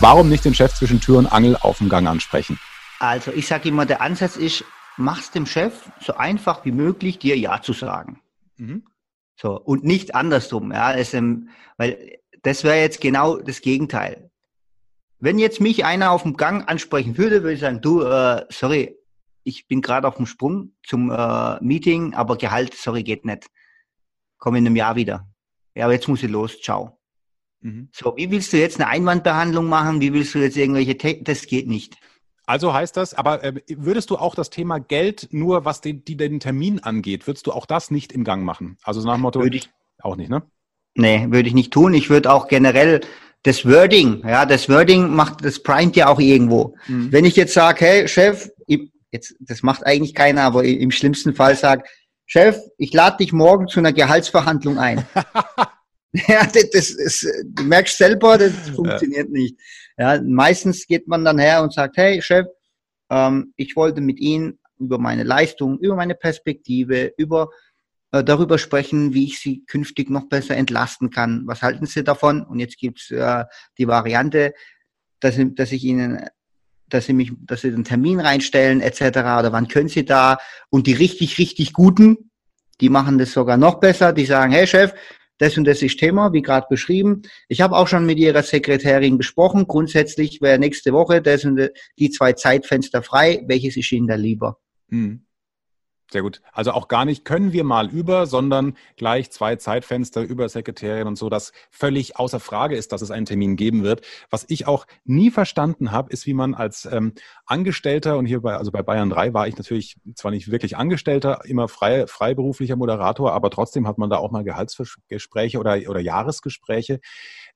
Warum nicht den Chef zwischen Tür und Angel auf dem Gang ansprechen? Also ich sage immer, der Ansatz ist, mach's dem Chef so einfach wie möglich, dir Ja zu sagen. Mhm. So, und nicht andersrum, ja, es, ähm, weil das wäre jetzt genau das Gegenteil. Wenn jetzt mich einer auf dem Gang ansprechen würde, würde ich sagen, du, äh, sorry, ich bin gerade auf dem Sprung zum äh, Meeting, aber Gehalt, sorry, geht nicht. Komm in einem Jahr wieder. Ja, aber jetzt muss ich los, ciao. Mhm. So, wie willst du jetzt eine Einwandbehandlung machen? Wie willst du jetzt irgendwelche, Te das geht nicht. Also heißt das, aber äh, würdest du auch das Thema Geld nur, was den, die, den Termin angeht, würdest du auch das nicht im Gang machen? Also nach dem Motto, würde ich, auch nicht, ne? Nee, würde ich nicht tun. Ich würde auch generell das Wording, ja, das Wording macht, das primet ja auch irgendwo. Mhm. Wenn ich jetzt sage, hey Chef, jetzt, das macht eigentlich keiner, aber im schlimmsten Fall sage, Chef, ich lade dich morgen zu einer Gehaltsverhandlung ein. ja, das, das ist, du merkst selber, das funktioniert ja. nicht. Ja, meistens geht man dann her und sagt, hey Chef, ähm, ich wollte mit Ihnen über meine Leistung, über meine Perspektive, über äh, darüber sprechen, wie ich Sie künftig noch besser entlasten kann. Was halten Sie davon? Und jetzt gibt's äh, die Variante, dass, dass ich Ihnen dass sie mich, dass sie den Termin reinstellen etc. oder wann können sie da? Und die richtig, richtig guten, die machen das sogar noch besser. Die sagen, hey Chef, das und das ist Thema, wie gerade beschrieben. Ich habe auch schon mit Ihrer Sekretärin gesprochen. Grundsätzlich wäre nächste Woche das und die zwei Zeitfenster frei. Welches ist Ihnen da lieber? Hm. Sehr gut. Also auch gar nicht können wir mal über, sondern gleich zwei Zeitfenster über Sekretärin und so, dass völlig außer Frage ist, dass es einen Termin geben wird. Was ich auch nie verstanden habe, ist, wie man als ähm, Angestellter und hier bei, also bei Bayern 3 war ich natürlich zwar nicht wirklich Angestellter, immer frei, freiberuflicher Moderator, aber trotzdem hat man da auch mal Gehaltsgespräche oder, oder Jahresgespräche.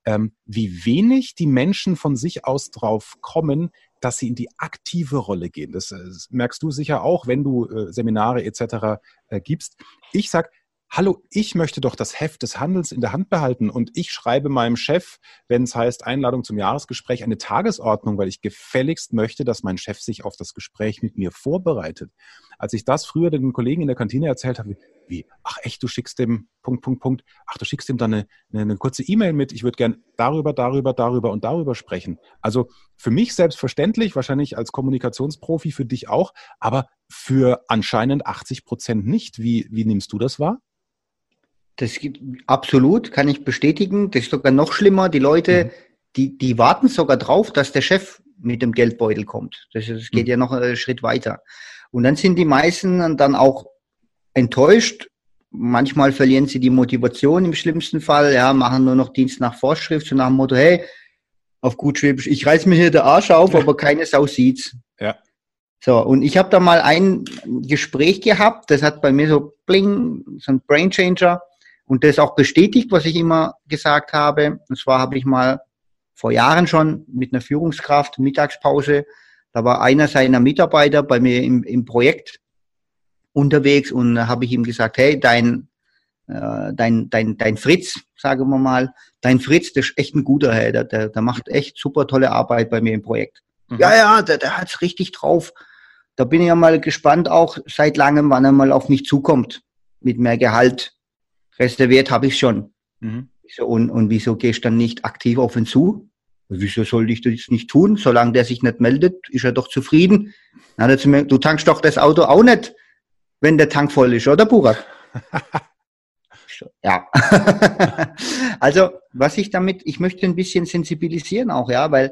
Ähm, wie wenig die Menschen von sich aus drauf kommen, dass sie in die aktive Rolle gehen. Das, äh, merkst du sicher auch, wenn du äh, Seminare etc. Äh, gibst. Ich sag, hallo, ich möchte doch das Heft des Handels in der Hand behalten und ich schreibe meinem Chef, wenn es heißt Einladung zum Jahresgespräch, eine Tagesordnung, weil ich gefälligst möchte, dass mein Chef sich auf das Gespräch mit mir vorbereitet. Als ich das früher den Kollegen in der Kantine erzählt habe, wie, ach echt, du schickst dem Punkt, Punkt, Punkt, ach, du schickst ihm dann eine, eine, eine kurze E-Mail mit, ich würde gern darüber, darüber, darüber und darüber sprechen. Also für mich selbstverständlich, wahrscheinlich als Kommunikationsprofi, für dich auch, aber für anscheinend 80 Prozent nicht. Wie, wie nimmst du das wahr? Das gibt absolut, kann ich bestätigen. Das ist sogar noch schlimmer. Die Leute, mhm. die, die warten sogar drauf, dass der Chef mit dem Geldbeutel kommt. Das, das geht mhm. ja noch einen Schritt weiter. Und dann sind die meisten dann auch enttäuscht. Manchmal verlieren sie die Motivation im schlimmsten Fall, ja, machen nur noch Dienst nach Vorschrift, so nach dem Motto, hey, auf gut Schwäbisch, ich reiß mir hier der Arsch auf, ja. aber keine Sau sieht's. Ja. So, und ich habe da mal ein Gespräch gehabt, das hat bei mir so bling, so ein Brain Changer und das auch bestätigt, was ich immer gesagt habe. Und zwar habe ich mal vor Jahren schon mit einer Führungskraft Mittagspause, da war einer seiner Mitarbeiter bei mir im, im Projekt unterwegs und habe ich ihm gesagt, hey, dein, äh, dein, dein, dein Fritz, sagen wir mal, dein Fritz, der ist echt ein guter, hey, der, der, der macht echt super tolle Arbeit bei mir im Projekt. Mhm. Ja, ja, der, der hat's richtig drauf. Da bin ich ja mal gespannt auch seit langem, wann er mal auf mich zukommt mit mehr Gehalt. Reserviert habe ich schon. Mhm. So, und, und wieso gehst du dann nicht aktiv auf ihn zu? Wieso sollte ich das nicht tun? Solange der sich nicht meldet, ist er doch zufrieden. Na, du tankst doch das Auto auch nicht wenn der Tank voll ist, oder Burak? ja. also, was ich damit, ich möchte ein bisschen sensibilisieren auch, ja, weil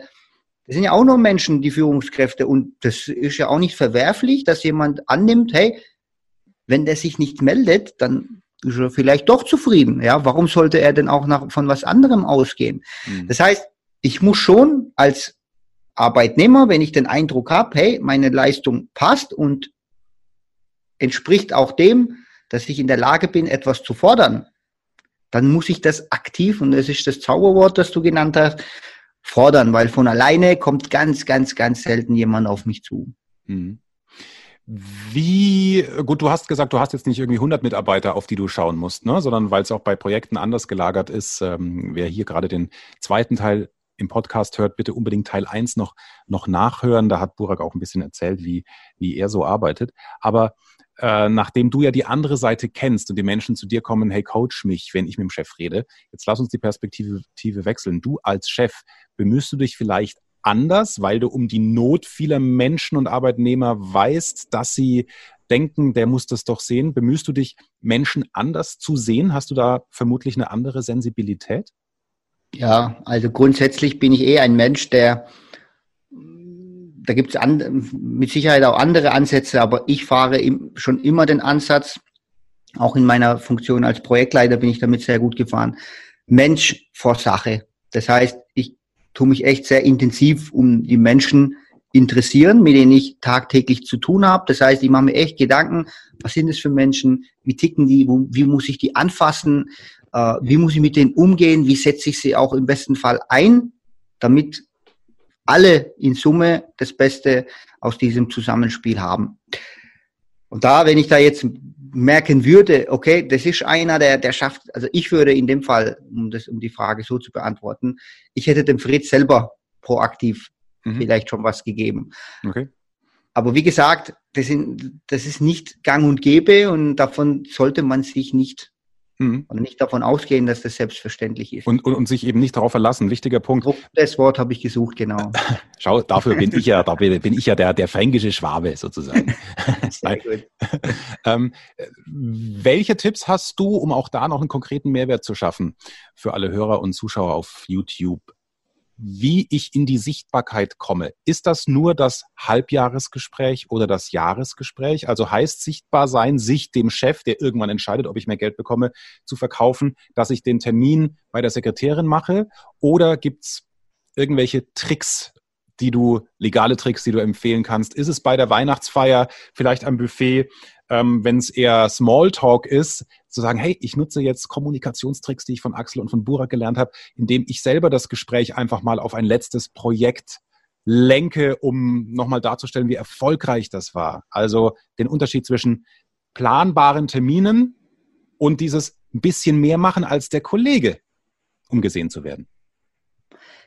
das sind ja auch nur Menschen, die Führungskräfte, und das ist ja auch nicht verwerflich, dass jemand annimmt, hey, wenn der sich nicht meldet, dann ist er vielleicht doch zufrieden. Ja, warum sollte er denn auch nach, von was anderem ausgehen? Mhm. Das heißt, ich muss schon als Arbeitnehmer, wenn ich den Eindruck habe, hey, meine Leistung passt und entspricht auch dem, dass ich in der Lage bin, etwas zu fordern, dann muss ich das aktiv, und das ist das Zauberwort, das du genannt hast, fordern, weil von alleine kommt ganz, ganz, ganz selten jemand auf mich zu. Mhm. Wie, gut, du hast gesagt, du hast jetzt nicht irgendwie 100 Mitarbeiter, auf die du schauen musst, ne? sondern weil es auch bei Projekten anders gelagert ist. Ähm, wer hier gerade den zweiten Teil im Podcast hört, bitte unbedingt Teil 1 noch, noch nachhören. Da hat Burak auch ein bisschen erzählt, wie, wie er so arbeitet. Aber äh, nachdem du ja die andere Seite kennst und die Menschen zu dir kommen, hey, coach mich, wenn ich mit dem Chef rede. Jetzt lass uns die Perspektive wechseln. Du als Chef, bemühst du dich vielleicht anders, weil du um die Not vieler Menschen und Arbeitnehmer weißt, dass sie denken, der muss das doch sehen? Bemühst du dich, Menschen anders zu sehen? Hast du da vermutlich eine andere Sensibilität? Ja, also grundsätzlich bin ich eh ein Mensch, der, da gibt es mit Sicherheit auch andere Ansätze, aber ich fahre im, schon immer den Ansatz, auch in meiner Funktion als Projektleiter bin ich damit sehr gut gefahren, Mensch vor Sache. Das heißt, ich tue mich echt sehr intensiv um die Menschen interessieren, mit denen ich tagtäglich zu tun habe. Das heißt, ich mache mir echt Gedanken, was sind das für Menschen, wie ticken die, wo, wie muss ich die anfassen, äh, wie muss ich mit denen umgehen, wie setze ich sie auch im besten Fall ein, damit alle in Summe das Beste aus diesem Zusammenspiel haben. Und da, wenn ich da jetzt merken würde, okay, das ist einer, der, der schafft, also ich würde in dem Fall, um das, um die Frage so zu beantworten, ich hätte dem Fritz selber proaktiv mhm. vielleicht schon was gegeben. Okay. Aber wie gesagt, das, sind, das ist nicht gang und gäbe und davon sollte man sich nicht Mhm. Und nicht davon ausgehen, dass das selbstverständlich ist. Und, und, und, sich eben nicht darauf verlassen. Wichtiger Punkt. Das Wort habe ich gesucht, genau. Schau, dafür bin ich ja, da bin, ich ja der, der fränkische Schwabe sozusagen. Sehr gut. ähm, welche Tipps hast du, um auch da noch einen konkreten Mehrwert zu schaffen für alle Hörer und Zuschauer auf YouTube? Wie ich in die Sichtbarkeit komme. Ist das nur das Halbjahresgespräch oder das Jahresgespräch? Also heißt sichtbar sein, sich dem Chef, der irgendwann entscheidet, ob ich mehr Geld bekomme, zu verkaufen, dass ich den Termin bei der Sekretärin mache? Oder gibt's irgendwelche Tricks, die du, legale Tricks, die du empfehlen kannst? Ist es bei der Weihnachtsfeier vielleicht am Buffet ähm, wenn es eher Smalltalk ist, zu sagen, hey, ich nutze jetzt Kommunikationstricks, die ich von Axel und von Burak gelernt habe, indem ich selber das Gespräch einfach mal auf ein letztes Projekt lenke, um nochmal darzustellen, wie erfolgreich das war. Also den Unterschied zwischen planbaren Terminen und dieses ein bisschen mehr machen als der Kollege, um gesehen zu werden.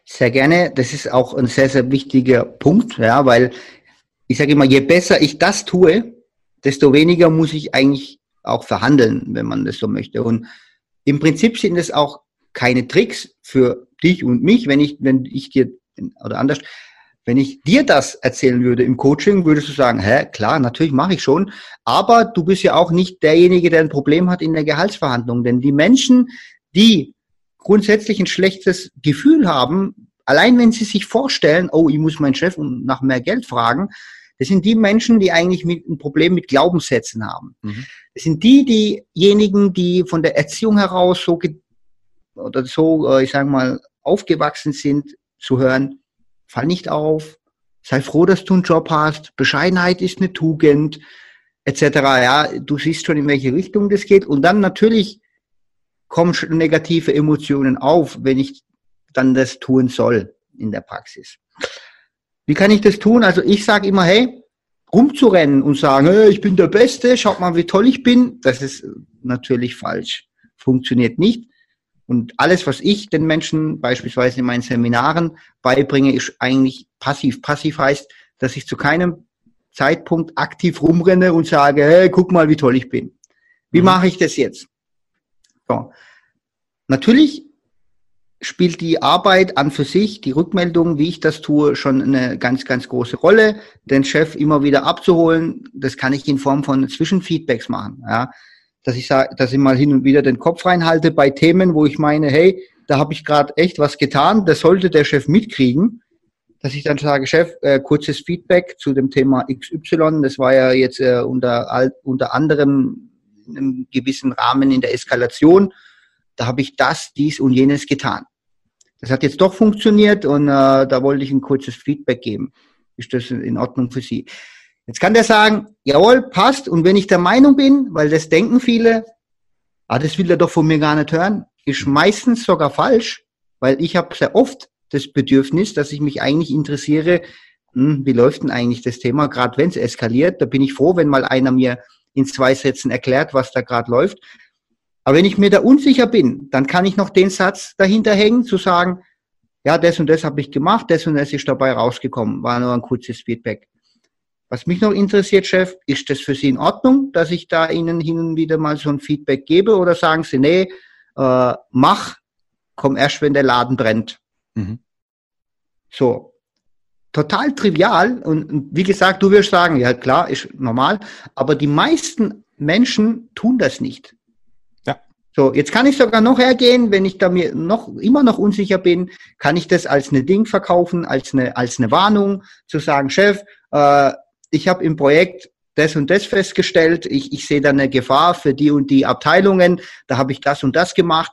Sehr gerne. Das ist auch ein sehr, sehr wichtiger Punkt, ja, weil ich sage immer, je besser ich das tue, desto weniger muss ich eigentlich auch verhandeln, wenn man das so möchte. Und im Prinzip sind es auch keine Tricks für dich und mich, wenn ich, wenn ich dir, oder anders, wenn ich dir das erzählen würde im Coaching, würdest du sagen, hä, klar, natürlich mache ich schon, aber du bist ja auch nicht derjenige, der ein Problem hat in der Gehaltsverhandlung, denn die Menschen, die grundsätzlich ein schlechtes Gefühl haben, allein wenn sie sich vorstellen, oh, ich muss meinen Chef nach mehr Geld fragen, das sind die Menschen, die eigentlich mit, ein Problem mit Glaubenssätzen haben. Mhm. Das sind die, diejenigen, die von der Erziehung heraus so oder so, äh, ich sage mal, aufgewachsen sind, zu hören, fall nicht auf, sei froh, dass du einen Job hast, Bescheidenheit ist eine Tugend, etc. Ja, du siehst schon, in welche Richtung das geht. Und dann natürlich kommen negative Emotionen auf, wenn ich dann das tun soll in der Praxis. Wie kann ich das tun? Also ich sage immer, hey, rumzurennen und sagen, hey, ich bin der Beste, schaut mal, wie toll ich bin, das ist natürlich falsch. Funktioniert nicht. Und alles, was ich den Menschen beispielsweise in meinen Seminaren beibringe, ist eigentlich passiv. Passiv heißt, dass ich zu keinem Zeitpunkt aktiv rumrenne und sage, hey, guck mal, wie toll ich bin. Wie mhm. mache ich das jetzt? So. Natürlich spielt die Arbeit an für sich, die Rückmeldung, wie ich das tue, schon eine ganz, ganz große Rolle. Den Chef immer wieder abzuholen, das kann ich in Form von Zwischenfeedbacks machen. Ja. Dass ich sage, dass ich mal hin und wieder den Kopf reinhalte bei Themen, wo ich meine, hey, da habe ich gerade echt was getan, das sollte der Chef mitkriegen. Dass ich dann sage, Chef, äh, kurzes Feedback zu dem Thema XY, das war ja jetzt äh, unter, unter anderem in einem gewissen Rahmen in der Eskalation da habe ich das, dies und jenes getan. Das hat jetzt doch funktioniert und äh, da wollte ich ein kurzes Feedback geben. Ist das in Ordnung für Sie? Jetzt kann der sagen, jawohl, passt. Und wenn ich der Meinung bin, weil das denken viele, ah, das will er doch von mir gar nicht hören, ist meistens sogar falsch, weil ich habe sehr oft das Bedürfnis, dass ich mich eigentlich interessiere, hm, wie läuft denn eigentlich das Thema, gerade wenn es eskaliert. Da bin ich froh, wenn mal einer mir in zwei Sätzen erklärt, was da gerade läuft. Aber wenn ich mir da unsicher bin, dann kann ich noch den Satz dahinter hängen, zu sagen, ja, das und das habe ich gemacht, das und das ist dabei rausgekommen, war nur ein kurzes Feedback. Was mich noch interessiert, Chef, ist das für Sie in Ordnung, dass ich da Ihnen hin und wieder mal so ein Feedback gebe oder sagen Sie, nee, äh, mach, komm erst, wenn der Laden brennt. Mhm. So. total trivial und wie gesagt, du wirst sagen, ja klar, ist normal, aber die meisten Menschen tun das nicht. So, jetzt kann ich sogar noch hergehen, wenn ich da mir noch immer noch unsicher bin, kann ich das als eine Ding verkaufen, als eine als eine Warnung zu sagen, Chef, äh, ich habe im Projekt das und das festgestellt, ich, ich sehe da eine Gefahr für die und die Abteilungen, da habe ich das und das gemacht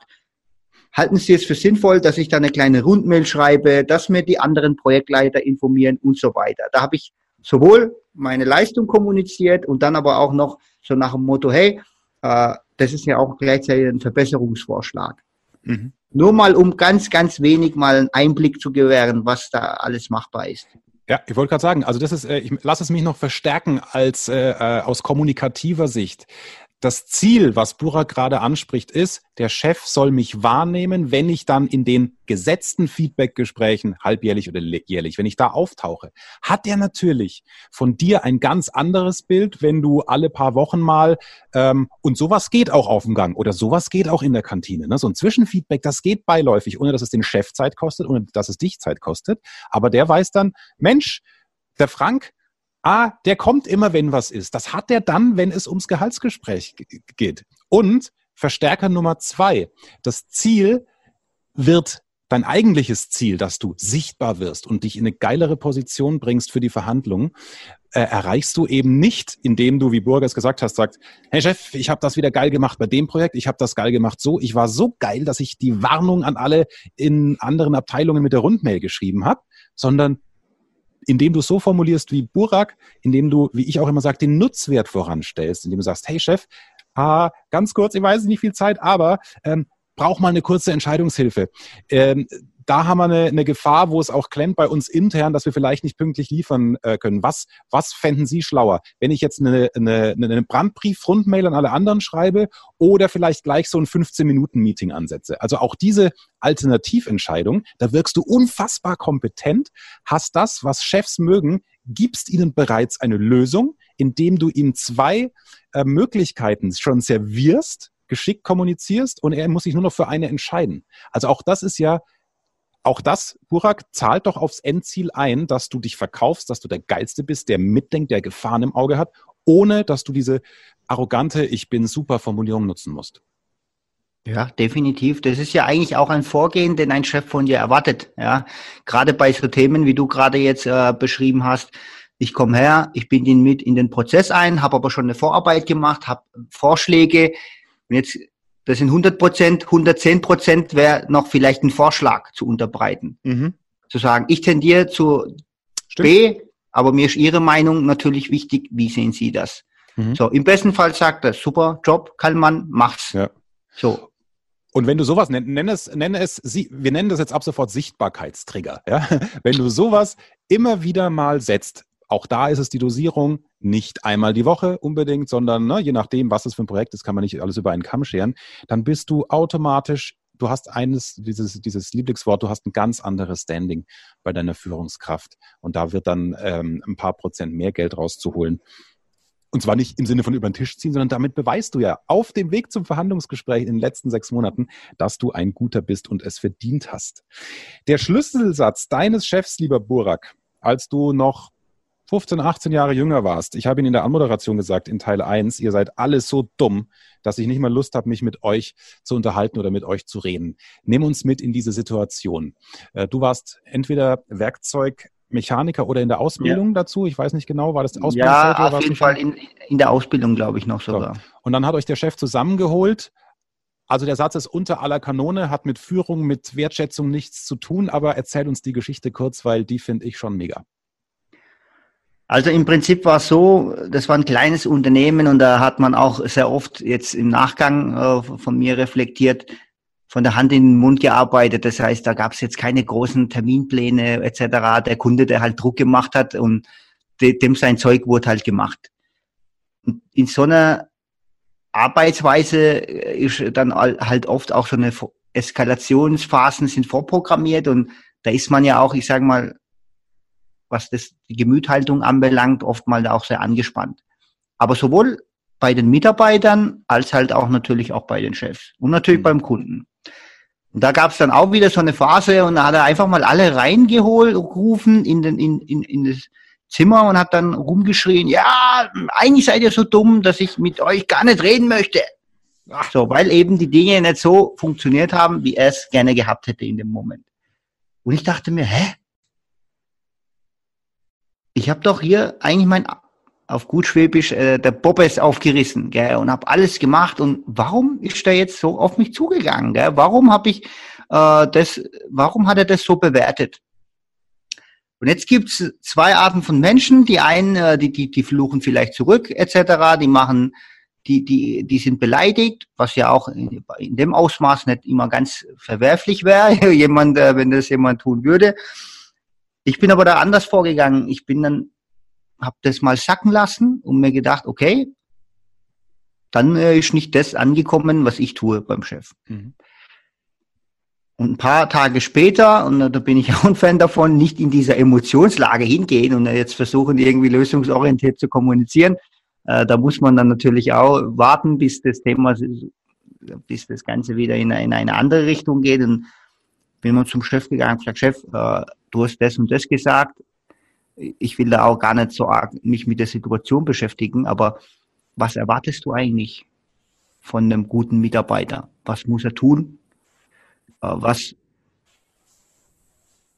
halten Sie es für sinnvoll, dass ich da eine kleine Rundmail schreibe, dass mir die anderen Projektleiter informieren und so weiter. Da habe ich sowohl meine Leistung kommuniziert und dann aber auch noch so nach dem Motto, hey, äh, das ist ja auch gleichzeitig ein Verbesserungsvorschlag. Mhm. Nur mal, um ganz, ganz wenig mal einen Einblick zu gewähren, was da alles machbar ist. Ja, ich wollte gerade sagen, also das ist, äh, ich lasse es mich noch verstärken als äh, äh aus kommunikativer Sicht das Ziel, was Burak gerade anspricht, ist, der Chef soll mich wahrnehmen, wenn ich dann in den gesetzten Feedbackgesprächen, halbjährlich oder jährlich, wenn ich da auftauche, hat er natürlich von dir ein ganz anderes Bild, wenn du alle paar Wochen mal, ähm, und sowas geht auch auf dem Gang oder sowas geht auch in der Kantine. Ne? So ein Zwischenfeedback, das geht beiläufig, ohne dass es den Chef Zeit kostet, ohne dass es dich Zeit kostet. Aber der weiß dann, Mensch, der Frank, ah, der kommt immer, wenn was ist. Das hat er dann, wenn es ums Gehaltsgespräch geht. Und Verstärker Nummer zwei, das Ziel wird dein eigentliches Ziel, dass du sichtbar wirst und dich in eine geilere Position bringst für die Verhandlungen, äh, erreichst du eben nicht, indem du, wie Burgers gesagt hast, sagst, hey Chef, ich habe das wieder geil gemacht bei dem Projekt, ich habe das geil gemacht so, ich war so geil, dass ich die Warnung an alle in anderen Abteilungen mit der Rundmail geschrieben habe, sondern indem du es so formulierst wie Burak, indem du, wie ich auch immer sage, den Nutzwert voranstellst, indem du sagst, hey Chef, ah, ganz kurz, ich weiß nicht viel Zeit, aber ähm, brauch mal eine kurze Entscheidungshilfe. Ähm, da haben wir eine, eine Gefahr, wo es auch klemmt bei uns intern, dass wir vielleicht nicht pünktlich liefern äh, können. Was, was fänden Sie schlauer? Wenn ich jetzt eine, eine, eine Brandbrief-Rundmail an alle anderen schreibe oder vielleicht gleich so ein 15-Minuten-Meeting ansetze? Also auch diese Alternativentscheidung, da wirkst du unfassbar kompetent, hast das, was Chefs mögen, gibst ihnen bereits eine Lösung, indem du ihnen zwei äh, Möglichkeiten schon servierst, geschickt kommunizierst und er muss sich nur noch für eine entscheiden. Also auch das ist ja auch das, Burak, zahlt doch aufs Endziel ein, dass du dich verkaufst, dass du der Geilste bist, der mitdenkt, der Gefahren im Auge hat, ohne dass du diese arrogante Ich bin super Formulierung nutzen musst. Ja, definitiv. Das ist ja eigentlich auch ein Vorgehen, den ein Chef von dir erwartet. Ja, gerade bei so Themen, wie du gerade jetzt äh, beschrieben hast. Ich komme her, ich bin ihn mit in den Prozess ein, habe aber schon eine Vorarbeit gemacht, habe Vorschläge. Und jetzt das sind 100 Prozent, 110 Prozent wäre noch vielleicht ein Vorschlag zu unterbreiten. Mhm. Zu sagen, ich tendiere zu Stimmt. B, aber mir ist Ihre Meinung natürlich wichtig. Wie sehen Sie das? Mhm. So, im besten Fall sagt er, super Job, Kallmann, macht's. Ja. So. Und wenn du sowas nenn, nenn es, nenn es, wir nennen das jetzt ab sofort Sichtbarkeitstrigger. Ja? Wenn du sowas immer wieder mal setzt, auch da ist es die Dosierung, nicht einmal die Woche unbedingt, sondern ne, je nachdem, was es für ein Projekt ist, kann man nicht alles über einen Kamm scheren. Dann bist du automatisch, du hast eines, dieses, dieses Lieblingswort, du hast ein ganz anderes Standing bei deiner Führungskraft. Und da wird dann ähm, ein paar Prozent mehr Geld rauszuholen. Und zwar nicht im Sinne von über den Tisch ziehen, sondern damit beweist du ja auf dem Weg zum Verhandlungsgespräch in den letzten sechs Monaten, dass du ein guter bist und es verdient hast. Der Schlüsselsatz deines Chefs, lieber Burak, als du noch 15, 18 Jahre jünger warst, ich habe Ihnen in der Anmoderation gesagt, in Teil 1, ihr seid alles so dumm, dass ich nicht mal Lust habe, mich mit euch zu unterhalten oder mit euch zu reden. Nimm uns mit in diese Situation. Äh, du warst entweder Werkzeugmechaniker oder in der Ausbildung ja. dazu. Ich weiß nicht genau, war das Ausbildung? Ja, auf jeden Fall in, in, der Ausbildung, glaube ich, noch sogar. So. Und dann hat euch der Chef zusammengeholt. Also der Satz ist unter aller Kanone, hat mit Führung, mit Wertschätzung nichts zu tun, aber erzähl uns die Geschichte kurz, weil die finde ich schon mega. Also im Prinzip war es so, das war ein kleines Unternehmen und da hat man auch sehr oft jetzt im Nachgang äh, von mir reflektiert, von der Hand in den Mund gearbeitet. Das heißt, da gab es jetzt keine großen Terminpläne etc. Der Kunde, der halt Druck gemacht hat und de, dem sein Zeug wurde halt gemacht. Und in so einer Arbeitsweise ist dann halt oft auch so eine Eskalationsphasen sind vorprogrammiert und da ist man ja auch, ich sage mal, was das, die Gemüthaltung anbelangt, oftmals auch sehr angespannt. Aber sowohl bei den Mitarbeitern als halt auch natürlich auch bei den Chefs und natürlich mhm. beim Kunden. Und da gab es dann auch wieder so eine Phase und da hat er einfach mal alle reingeholt, gerufen in, den, in, in, in das Zimmer und hat dann rumgeschrien, ja, eigentlich seid ihr so dumm, dass ich mit euch gar nicht reden möchte. Ach. So, weil eben die Dinge nicht so funktioniert haben, wie er es gerne gehabt hätte in dem Moment. Und ich dachte mir, hä? Ich habe doch hier eigentlich mein auf gut Schwäbisch äh, der Bobbes aufgerissen gell, und habe alles gemacht. Und warum ist der jetzt so auf mich zugegangen? Gell? Warum habe ich äh, das? Warum hat er das so bewertet? Und jetzt gibt's zwei Arten von Menschen. Die einen, äh, die, die, die fluchen vielleicht zurück etc. Die machen, die, die, die sind beleidigt, was ja auch in, in dem Ausmaß nicht immer ganz verwerflich wäre, jemand, äh, wenn das jemand tun würde. Ich bin aber da anders vorgegangen. Ich bin dann habe das mal sacken lassen und mir gedacht, okay, dann äh, ist nicht das angekommen, was ich tue beim Chef. Mhm. Und ein paar Tage später, und da bin ich auch ein Fan davon, nicht in dieser Emotionslage hingehen und jetzt versuchen, irgendwie lösungsorientiert zu kommunizieren. Äh, da muss man dann natürlich auch warten, bis das Thema, bis das Ganze wieder in, in eine andere Richtung geht. Und bin mal zum Chef gegangen und gesagt, Chef, äh, du hast das und das gesagt, ich will da auch gar nicht so arg mich mit der Situation beschäftigen, aber was erwartest du eigentlich von einem guten Mitarbeiter? Was muss er tun? Äh, was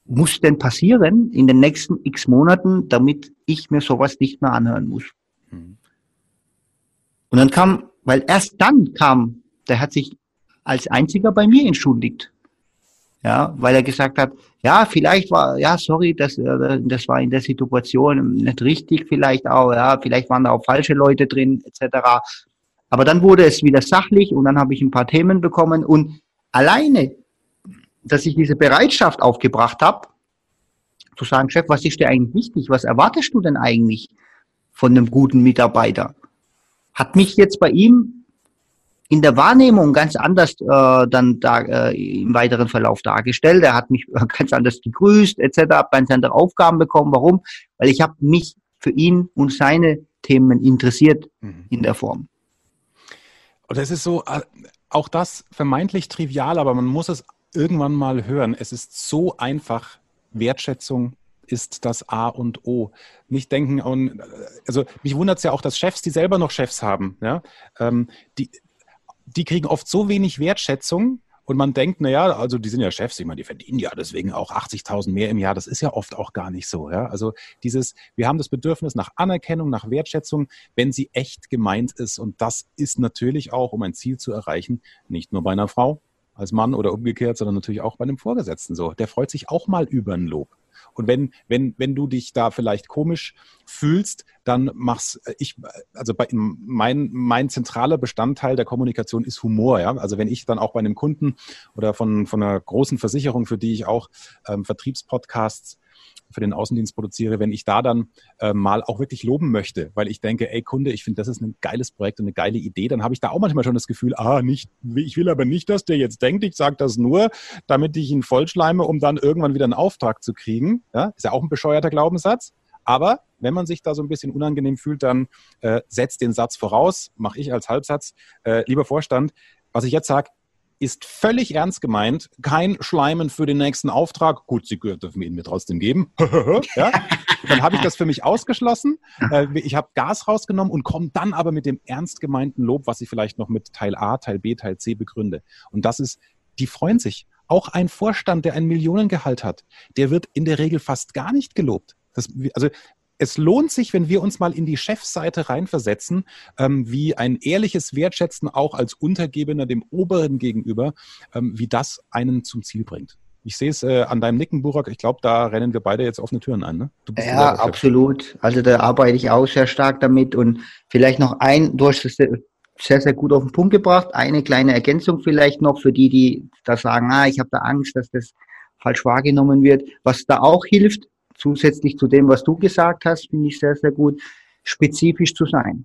muss denn passieren in den nächsten x Monaten, damit ich mir sowas nicht mehr anhören muss? Mhm. Und dann kam, weil erst dann kam, der hat sich als einziger bei mir entschuldigt ja, weil er gesagt hat, ja, vielleicht war, ja, sorry, das, äh, das war in der Situation nicht richtig, vielleicht auch, ja, vielleicht waren da auch falsche Leute drin, etc. Aber dann wurde es wieder sachlich und dann habe ich ein paar Themen bekommen und alleine, dass ich diese Bereitschaft aufgebracht habe, zu sagen, Chef, was ist dir eigentlich wichtig? Was erwartest du denn eigentlich von einem guten Mitarbeiter? Hat mich jetzt bei ihm in der Wahrnehmung ganz anders äh, dann da äh, im weiteren Verlauf dargestellt. Er hat mich ganz anders gegrüßt etc., habe ganz andere Aufgaben bekommen. Warum? Weil ich habe mich für ihn und seine Themen interessiert mhm. in der Form. Und es ist so, äh, auch das vermeintlich trivial, aber man muss es irgendwann mal hören. Es ist so einfach, Wertschätzung ist das A und O. Nicht denken, und, also mich wundert es ja auch, dass Chefs, die selber noch Chefs haben, ja, ähm, die, die kriegen oft so wenig Wertschätzung, und man denkt, na ja, also die sind ja Chefs, ich meine, die verdienen ja deswegen auch 80.000 mehr im Jahr. Das ist ja oft auch gar nicht so. Ja? Also dieses, wir haben das Bedürfnis nach Anerkennung, nach Wertschätzung, wenn sie echt gemeint ist. Und das ist natürlich auch, um ein Ziel zu erreichen, nicht nur bei einer Frau als Mann oder umgekehrt, sondern natürlich auch bei einem Vorgesetzten so. Der freut sich auch mal über ein Lob. Und wenn, wenn, wenn du dich da vielleicht komisch fühlst, dann mach's äh, ich, also bei, mein, mein zentraler Bestandteil der Kommunikation ist Humor, ja. Also wenn ich dann auch bei einem Kunden oder von, von einer großen Versicherung, für die ich auch ähm, Vertriebspodcasts für den Außendienst produziere, wenn ich da dann äh, mal auch wirklich loben möchte, weil ich denke, ey Kunde, ich finde, das ist ein geiles Projekt und eine geile Idee, dann habe ich da auch manchmal schon das Gefühl, ah, nicht, ich will aber nicht, dass der jetzt denkt, ich sage das nur, damit ich ihn vollschleime, um dann irgendwann wieder einen Auftrag zu kriegen. Ja, ist ja auch ein bescheuerter Glaubenssatz. Aber wenn man sich da so ein bisschen unangenehm fühlt, dann äh, setzt den Satz voraus, mache ich als Halbsatz. Äh, lieber Vorstand, was ich jetzt sage, ist völlig ernst gemeint. Kein Schleimen für den nächsten Auftrag. Gut, Sie dürfen ihn mir trotzdem geben. ja? Dann habe ich das für mich ausgeschlossen. Äh, ich habe Gas rausgenommen und komme dann aber mit dem ernst gemeinten Lob, was ich vielleicht noch mit Teil A, Teil B, Teil C begründe. Und das ist, die freuen sich. Auch ein Vorstand, der ein Millionengehalt hat, der wird in der Regel fast gar nicht gelobt. Das, also es lohnt sich, wenn wir uns mal in die Chefseite reinversetzen, ähm, wie ein ehrliches Wertschätzen auch als Untergebener dem Oberen gegenüber, ähm, wie das einen zum Ziel bringt. Ich sehe es äh, an deinem Nicken, Burak. Ich glaube, da rennen wir beide jetzt offene Türen ein. Ne? ja, absolut. Also da arbeite ich auch sehr stark damit. Und vielleicht noch ein, du hast es sehr, sehr gut auf den Punkt gebracht. Eine kleine Ergänzung vielleicht noch für die, die da sagen, ah, ich habe da Angst, dass das falsch wahrgenommen wird. Was da auch hilft, zusätzlich zu dem, was du gesagt hast, finde ich sehr, sehr gut, spezifisch zu sein.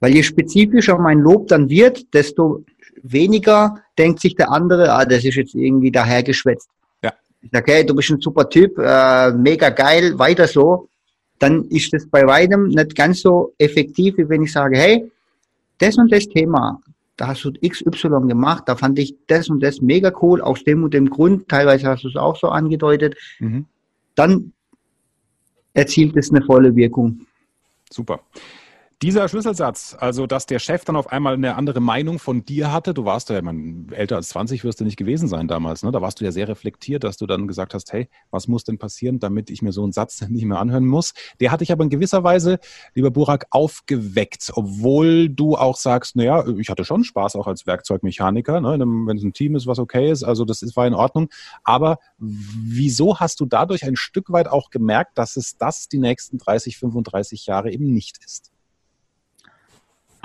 Weil je spezifischer mein Lob dann wird, desto weniger denkt sich der andere, ah, das ist jetzt irgendwie dahergeschwätzt. Ja. Ich sage, hey, du bist ein super Typ, äh, mega geil, weiter so. Dann ist das bei weitem nicht ganz so effektiv, wie wenn ich sage, hey, das und das Thema, da hast du XY gemacht, da fand ich das und das mega cool, aus dem und dem Grund, teilweise hast du es auch so angedeutet, mhm. Dann erzielt es eine volle Wirkung. Super. Dieser Schlüsselsatz, also dass der Chef dann auf einmal eine andere Meinung von dir hatte, du warst ja, man, älter als 20 wirst du nicht gewesen sein damals, ne? da warst du ja sehr reflektiert, dass du dann gesagt hast, hey, was muss denn passieren, damit ich mir so einen Satz nicht mehr anhören muss. Der hat dich aber in gewisser Weise, lieber Burak, aufgeweckt, obwohl du auch sagst, naja, ich hatte schon Spaß auch als Werkzeugmechaniker, ne? wenn es ein Team ist, was okay ist, also das war in Ordnung. Aber wieso hast du dadurch ein Stück weit auch gemerkt, dass es das die nächsten 30, 35 Jahre eben nicht ist?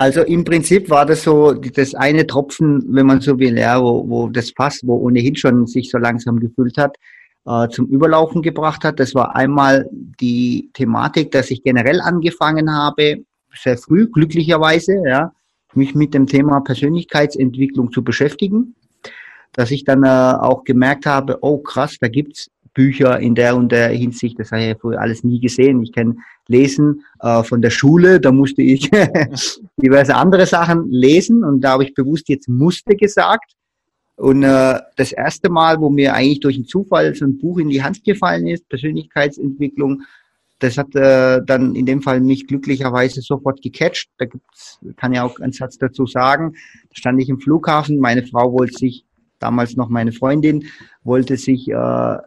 Also im Prinzip war das so das eine Tropfen, wenn man so will, ja, wo, wo das Fass, wo ohnehin schon sich so langsam gefüllt hat, äh, zum Überlaufen gebracht hat. Das war einmal die Thematik, dass ich generell angefangen habe, sehr früh, glücklicherweise, ja, mich mit dem Thema Persönlichkeitsentwicklung zu beschäftigen. Dass ich dann äh, auch gemerkt habe, oh krass, da gibt's Bücher in der und der Hinsicht, das habe ich ja früher alles nie gesehen. Ich kenne Lesen äh, von der Schule, da musste ich diverse andere Sachen lesen und da habe ich bewusst jetzt musste gesagt. Und äh, das erste Mal, wo mir eigentlich durch einen Zufall so ein Buch in die Hand gefallen ist, Persönlichkeitsentwicklung, das hat äh, dann in dem Fall mich glücklicherweise sofort gecatcht. Da gibt's, kann ja auch einen Satz dazu sagen. Da stand ich im Flughafen, meine Frau wollte sich, damals noch meine Freundin, wollte sich äh, ein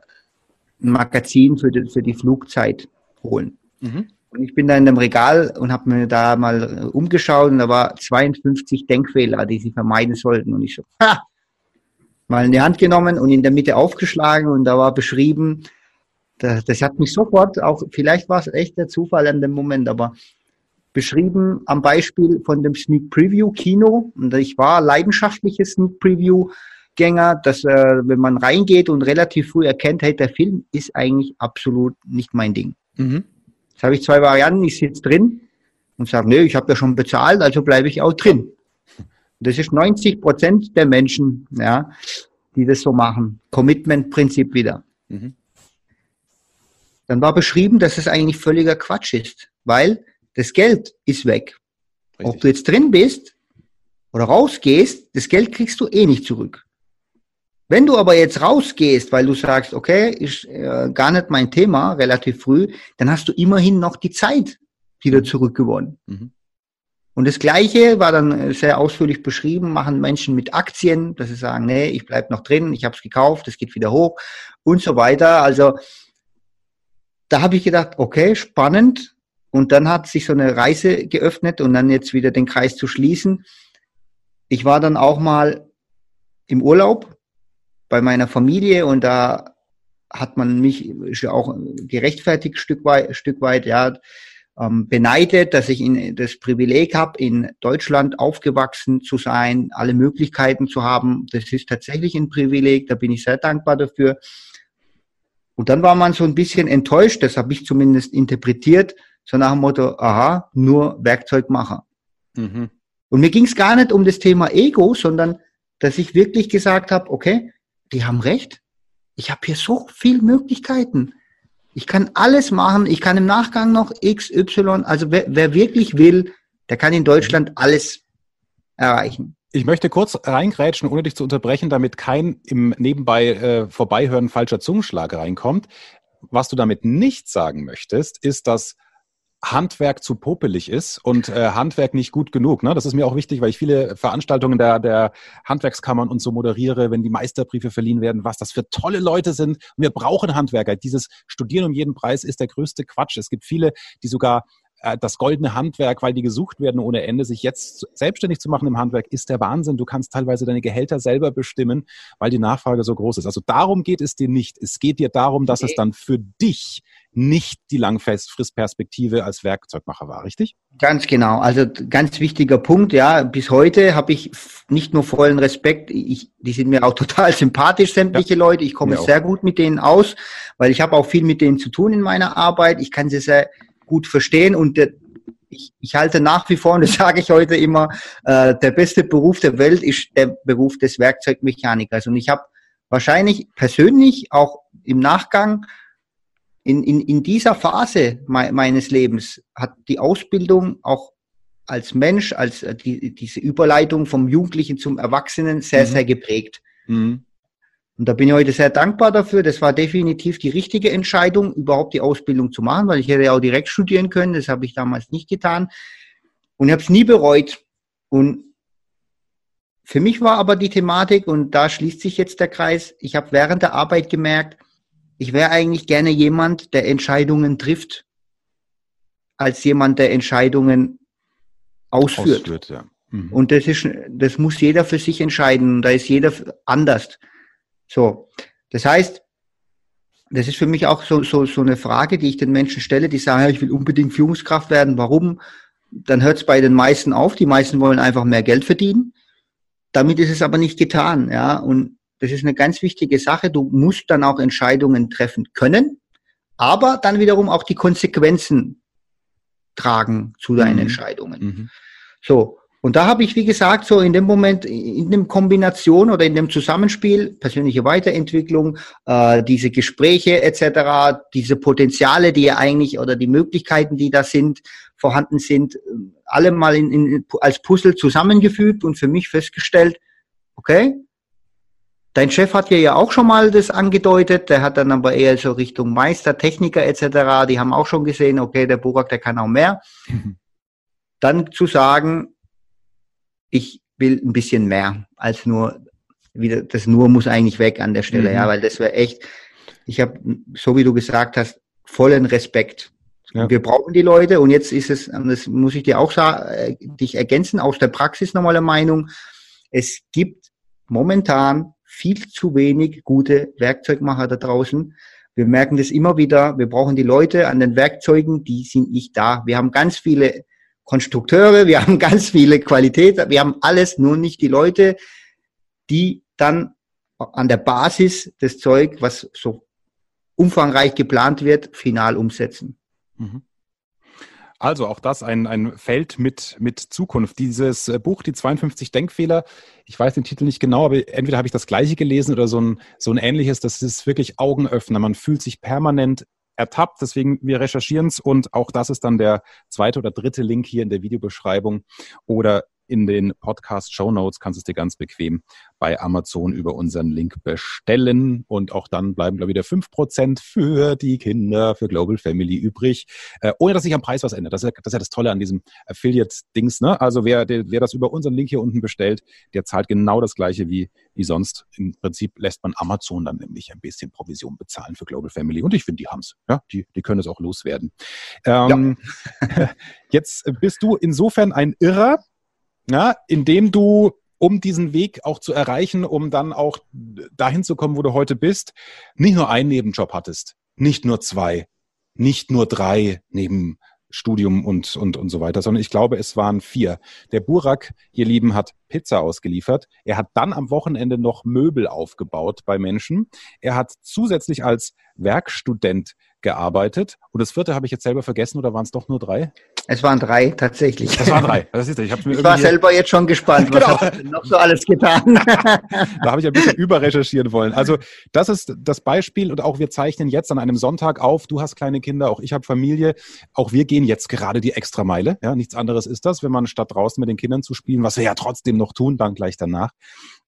Magazin für die, für die Flugzeit holen. Mhm. Und ich bin da in dem Regal und habe mir da mal äh, umgeschaut und da war 52 Denkfehler, die sie vermeiden sollten. Und ich so, ha! Mal in die Hand genommen und in der Mitte aufgeschlagen und da war beschrieben, das, das hat mich sofort, auch vielleicht war es echt der Zufall an dem Moment, aber beschrieben am Beispiel von dem Sneak Preview Kino. Und ich war leidenschaftliches Sneak Preview Gänger, dass äh, wenn man reingeht und relativ früh erkennt, hey, der Film ist eigentlich absolut nicht mein Ding. Mhm. Jetzt habe ich zwei Varianten, ich sitze drin und sage, nee, ich habe ja schon bezahlt, also bleibe ich auch drin. Das ist 90 Prozent der Menschen, ja, die das so machen. Commitment-Prinzip wieder. Mhm. Dann war beschrieben, dass es eigentlich völliger Quatsch ist, weil das Geld ist weg. Richtig. Ob du jetzt drin bist oder rausgehst, das Geld kriegst du eh nicht zurück. Wenn du aber jetzt rausgehst, weil du sagst, okay, ist äh, gar nicht mein Thema, relativ früh, dann hast du immerhin noch die Zeit wieder zurückgewonnen. Mhm. Und das Gleiche war dann äh, sehr ausführlich beschrieben, machen Menschen mit Aktien, dass sie sagen, nee, ich bleib noch drin, ich habe es gekauft, es geht wieder hoch und so weiter. Also da habe ich gedacht, okay, spannend. Und dann hat sich so eine Reise geöffnet und dann jetzt wieder den Kreis zu schließen. Ich war dann auch mal im Urlaub bei meiner Familie und da hat man mich auch gerechtfertigt Stück weit, Stück weit ja, ähm, beneidet, dass ich in, das Privileg habe, in Deutschland aufgewachsen zu sein, alle Möglichkeiten zu haben. Das ist tatsächlich ein Privileg, da bin ich sehr dankbar dafür. Und dann war man so ein bisschen enttäuscht, das habe ich zumindest interpretiert, so nach dem Motto, aha, nur Werkzeugmacher. Mhm. Und mir ging es gar nicht um das Thema Ego, sondern dass ich wirklich gesagt habe, okay, die haben recht. Ich habe hier so viele Möglichkeiten. Ich kann alles machen. Ich kann im Nachgang noch X, Y. Also wer, wer wirklich will, der kann in Deutschland alles erreichen. Ich möchte kurz reingrätschen, ohne dich zu unterbrechen, damit kein im Nebenbei äh, Vorbeihören falscher Zungenschlag reinkommt. Was du damit nicht sagen möchtest, ist, dass Handwerk zu popelig ist und äh, Handwerk nicht gut genug. Ne? Das ist mir auch wichtig, weil ich viele Veranstaltungen der, der Handwerkskammern und so moderiere, wenn die Meisterbriefe verliehen werden, was das für tolle Leute sind. Und wir brauchen Handwerker. Dieses Studieren um jeden Preis ist der größte Quatsch. Es gibt viele, die sogar äh, das goldene Handwerk, weil die gesucht werden ohne Ende, sich jetzt selbstständig zu machen im Handwerk, ist der Wahnsinn. Du kannst teilweise deine Gehälter selber bestimmen, weil die Nachfrage so groß ist. Also darum geht es dir nicht. Es geht dir darum, dass es dann für dich nicht die Langfristperspektive als Werkzeugmacher war, richtig? Ganz genau. Also ganz wichtiger Punkt. Ja, bis heute habe ich nicht nur vollen Respekt. Ich, die sind mir auch total sympathisch, sämtliche ja. Leute. Ich komme sehr gut mit denen aus, weil ich habe auch viel mit denen zu tun in meiner Arbeit. Ich kann sie sehr gut verstehen und der, ich, ich halte nach wie vor, und das sage ich heute immer, äh, der beste Beruf der Welt ist der Beruf des Werkzeugmechanikers. Und ich habe wahrscheinlich persönlich auch im Nachgang in, in, in dieser Phase me meines Lebens hat die Ausbildung auch als Mensch, als äh, die, diese Überleitung vom Jugendlichen zum Erwachsenen sehr, mhm. sehr geprägt. Mhm. Und da bin ich heute sehr dankbar dafür. Das war definitiv die richtige Entscheidung, überhaupt die Ausbildung zu machen, weil ich hätte ja auch direkt studieren können. Das habe ich damals nicht getan. Und ich habe es nie bereut. Und für mich war aber die Thematik, und da schließt sich jetzt der Kreis, ich habe während der Arbeit gemerkt, ich wäre eigentlich gerne jemand, der Entscheidungen trifft, als jemand, der Entscheidungen ausführt. ausführt ja. mhm. Und das ist, das muss jeder für sich entscheiden. Da ist jeder anders. So. Das heißt, das ist für mich auch so, so, so eine Frage, die ich den Menschen stelle, die sagen, ja, ich will unbedingt Führungskraft werden. Warum? Dann hört es bei den meisten auf. Die meisten wollen einfach mehr Geld verdienen. Damit ist es aber nicht getan, ja. Und das ist eine ganz wichtige Sache. Du musst dann auch Entscheidungen treffen können, aber dann wiederum auch die Konsequenzen tragen zu deinen mhm. Entscheidungen. Mhm. So. Und da habe ich, wie gesagt, so in dem Moment, in dem Kombination oder in dem Zusammenspiel, persönliche Weiterentwicklung, äh, diese Gespräche etc., diese Potenziale, die ja eigentlich oder die Möglichkeiten, die da sind, vorhanden sind, alle mal in, in, als Puzzle zusammengefügt und für mich festgestellt, okay, dein Chef hat dir ja auch schon mal das angedeutet, der hat dann aber eher so Richtung Meister, Techniker etc., die haben auch schon gesehen, okay, der Burak, der kann auch mehr. Mhm. Dann zu sagen, ich will ein bisschen mehr als nur, wieder, das nur muss eigentlich weg an der Stelle, mhm. ja, weil das wäre echt, ich habe, so wie du gesagt hast, vollen Respekt. Ja. Wir brauchen die Leute und jetzt ist es, das muss ich dir auch sagen, äh, dich ergänzen, aus der Praxis nochmal eine Meinung. Es gibt momentan viel zu wenig gute Werkzeugmacher da draußen. Wir merken das immer wieder. Wir brauchen die Leute an den Werkzeugen, die sind nicht da. Wir haben ganz viele Konstrukteure, wir haben ganz viele Qualität, wir haben alles, nur nicht die Leute, die dann an der Basis des Zeug, was so umfangreich geplant wird, final umsetzen. Mhm. Also auch das ein, ein Feld mit, mit Zukunft. Dieses äh, Buch, die 52 Denkfehler, ich weiß den Titel nicht genau, aber entweder habe ich das gleiche gelesen oder so ein, so ein ähnliches, das ist wirklich Augenöffner. Man fühlt sich permanent ertappt. Deswegen, wir recherchieren es und auch das ist dann der zweite oder dritte Link hier in der Videobeschreibung oder in den Podcast-Show Notes kannst du es dir ganz bequem bei Amazon über unseren Link bestellen. Und auch dann bleiben, glaube ich, wieder fünf Prozent für die Kinder, für Global Family übrig, äh, ohne dass sich am Preis was ändert. Das ist, ja, das ist ja das Tolle an diesem Affiliate-Dings. Ne? Also wer, der, wer das über unseren Link hier unten bestellt, der zahlt genau das gleiche wie, wie sonst. Im Prinzip lässt man Amazon dann nämlich ein bisschen Provision bezahlen für Global Family. Und ich finde, die haben's. Ja? Die, die können es auch loswerden. Ähm, ja. jetzt bist du insofern ein Irrer, ja, indem du, um diesen Weg auch zu erreichen, um dann auch dahin zu kommen, wo du heute bist, nicht nur einen Nebenjob hattest, nicht nur zwei, nicht nur drei neben Studium und, und, und so weiter, sondern ich glaube, es waren vier. Der Burak, ihr Lieben, hat Pizza ausgeliefert. Er hat dann am Wochenende noch Möbel aufgebaut bei Menschen. Er hat zusätzlich als Werkstudent gearbeitet. Und das vierte habe ich jetzt selber vergessen oder waren es doch nur drei? Es waren drei, tatsächlich. Es waren drei. Das ist, ich ich war selber jetzt schon gespannt, was genau. hast du noch so alles getan? da habe ich ein bisschen überrecherchieren wollen. Also das ist das Beispiel und auch wir zeichnen jetzt an einem Sonntag auf. Du hast kleine Kinder, auch ich habe Familie. Auch wir gehen jetzt gerade die Extrameile. Ja, nichts anderes ist das, wenn man statt draußen mit den Kindern zu spielen, was wir ja trotzdem noch tun, dann gleich danach,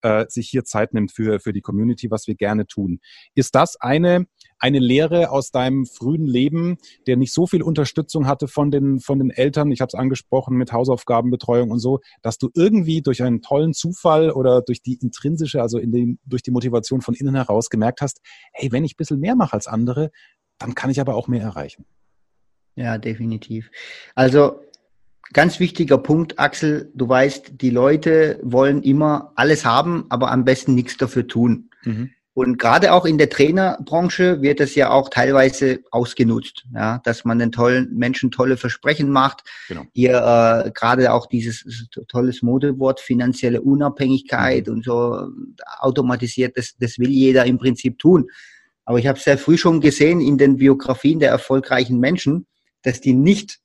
äh, sich hier Zeit nimmt für, für die Community, was wir gerne tun. Ist das eine eine Lehre aus deinem frühen Leben, der nicht so viel Unterstützung hatte von den, von den Eltern, ich habe es angesprochen mit Hausaufgabenbetreuung und so, dass du irgendwie durch einen tollen Zufall oder durch die intrinsische, also in dem, durch die Motivation von innen heraus gemerkt hast, hey, wenn ich ein bisschen mehr mache als andere, dann kann ich aber auch mehr erreichen. Ja, definitiv. Also ganz wichtiger Punkt, Axel, du weißt, die Leute wollen immer alles haben, aber am besten nichts dafür tun. Mhm. Und gerade auch in der Trainerbranche wird es ja auch teilweise ausgenutzt, ja, dass man den tollen Menschen tolle Versprechen macht. Genau. Ihr äh, gerade auch dieses tolles Modewort finanzielle Unabhängigkeit mhm. und so automatisiert, das, das will jeder im Prinzip tun. Aber ich habe sehr früh schon gesehen in den Biografien der erfolgreichen Menschen, dass die nicht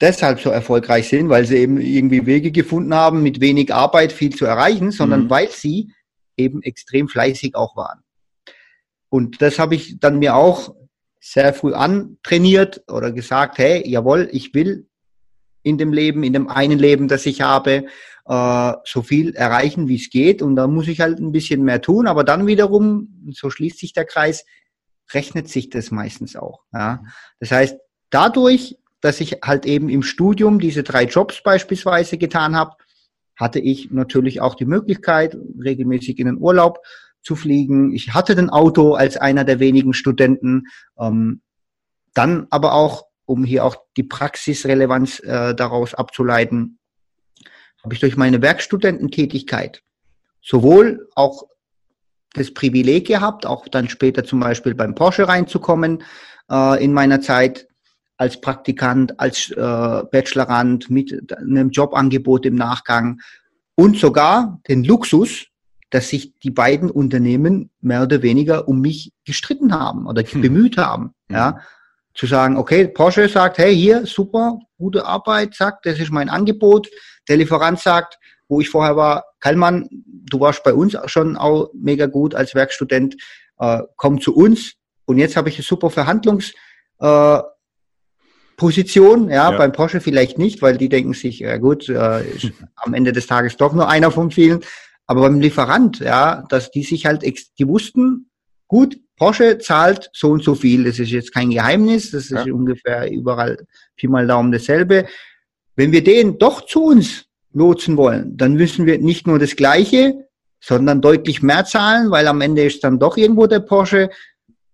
deshalb so erfolgreich sind, weil sie eben irgendwie Wege gefunden haben, mit wenig Arbeit viel zu erreichen, sondern mhm. weil sie eben extrem fleißig auch waren. Und das habe ich dann mir auch sehr früh antrainiert oder gesagt, hey, jawohl, ich will in dem Leben, in dem einen Leben, das ich habe, äh, so viel erreichen, wie es geht. Und da muss ich halt ein bisschen mehr tun. Aber dann wiederum, so schließt sich der Kreis, rechnet sich das meistens auch. Das heißt, dadurch, dass ich halt eben im Studium diese drei Jobs beispielsweise getan habe, hatte ich natürlich auch die Möglichkeit, regelmäßig in den Urlaub zu fliegen. Ich hatte ein Auto als einer der wenigen Studenten. Ähm, dann aber auch, um hier auch die Praxisrelevanz äh, daraus abzuleiten, habe ich durch meine Werkstudententätigkeit sowohl auch das Privileg gehabt, auch dann später zum Beispiel beim Porsche reinzukommen äh, in meiner Zeit als Praktikant, als äh, Bachelorand mit einem Jobangebot im Nachgang und sogar den Luxus, dass sich die beiden Unternehmen mehr oder weniger um mich gestritten haben oder hm. bemüht haben. Hm. Ja, zu sagen, okay, Porsche sagt, hey, hier, super, gute Arbeit, sagt, das ist mein Angebot. Der Lieferant sagt, wo ich vorher war, Kallmann, du warst bei uns schon auch mega gut als Werkstudent, äh, komm zu uns. Und jetzt habe ich eine super Verhandlungs, äh, Position, ja, ja, beim Porsche vielleicht nicht, weil die denken sich, ja gut, äh, am Ende des Tages doch nur einer von vielen. Aber beim Lieferant, ja, dass die sich halt, die wussten, gut, Porsche zahlt so und so viel. Das ist jetzt kein Geheimnis. Das ist ja. ungefähr überall Pi mal Daumen dasselbe. Wenn wir den doch zu uns lotsen wollen, dann müssen wir nicht nur das Gleiche, sondern deutlich mehr zahlen, weil am Ende ist dann doch irgendwo der Porsche.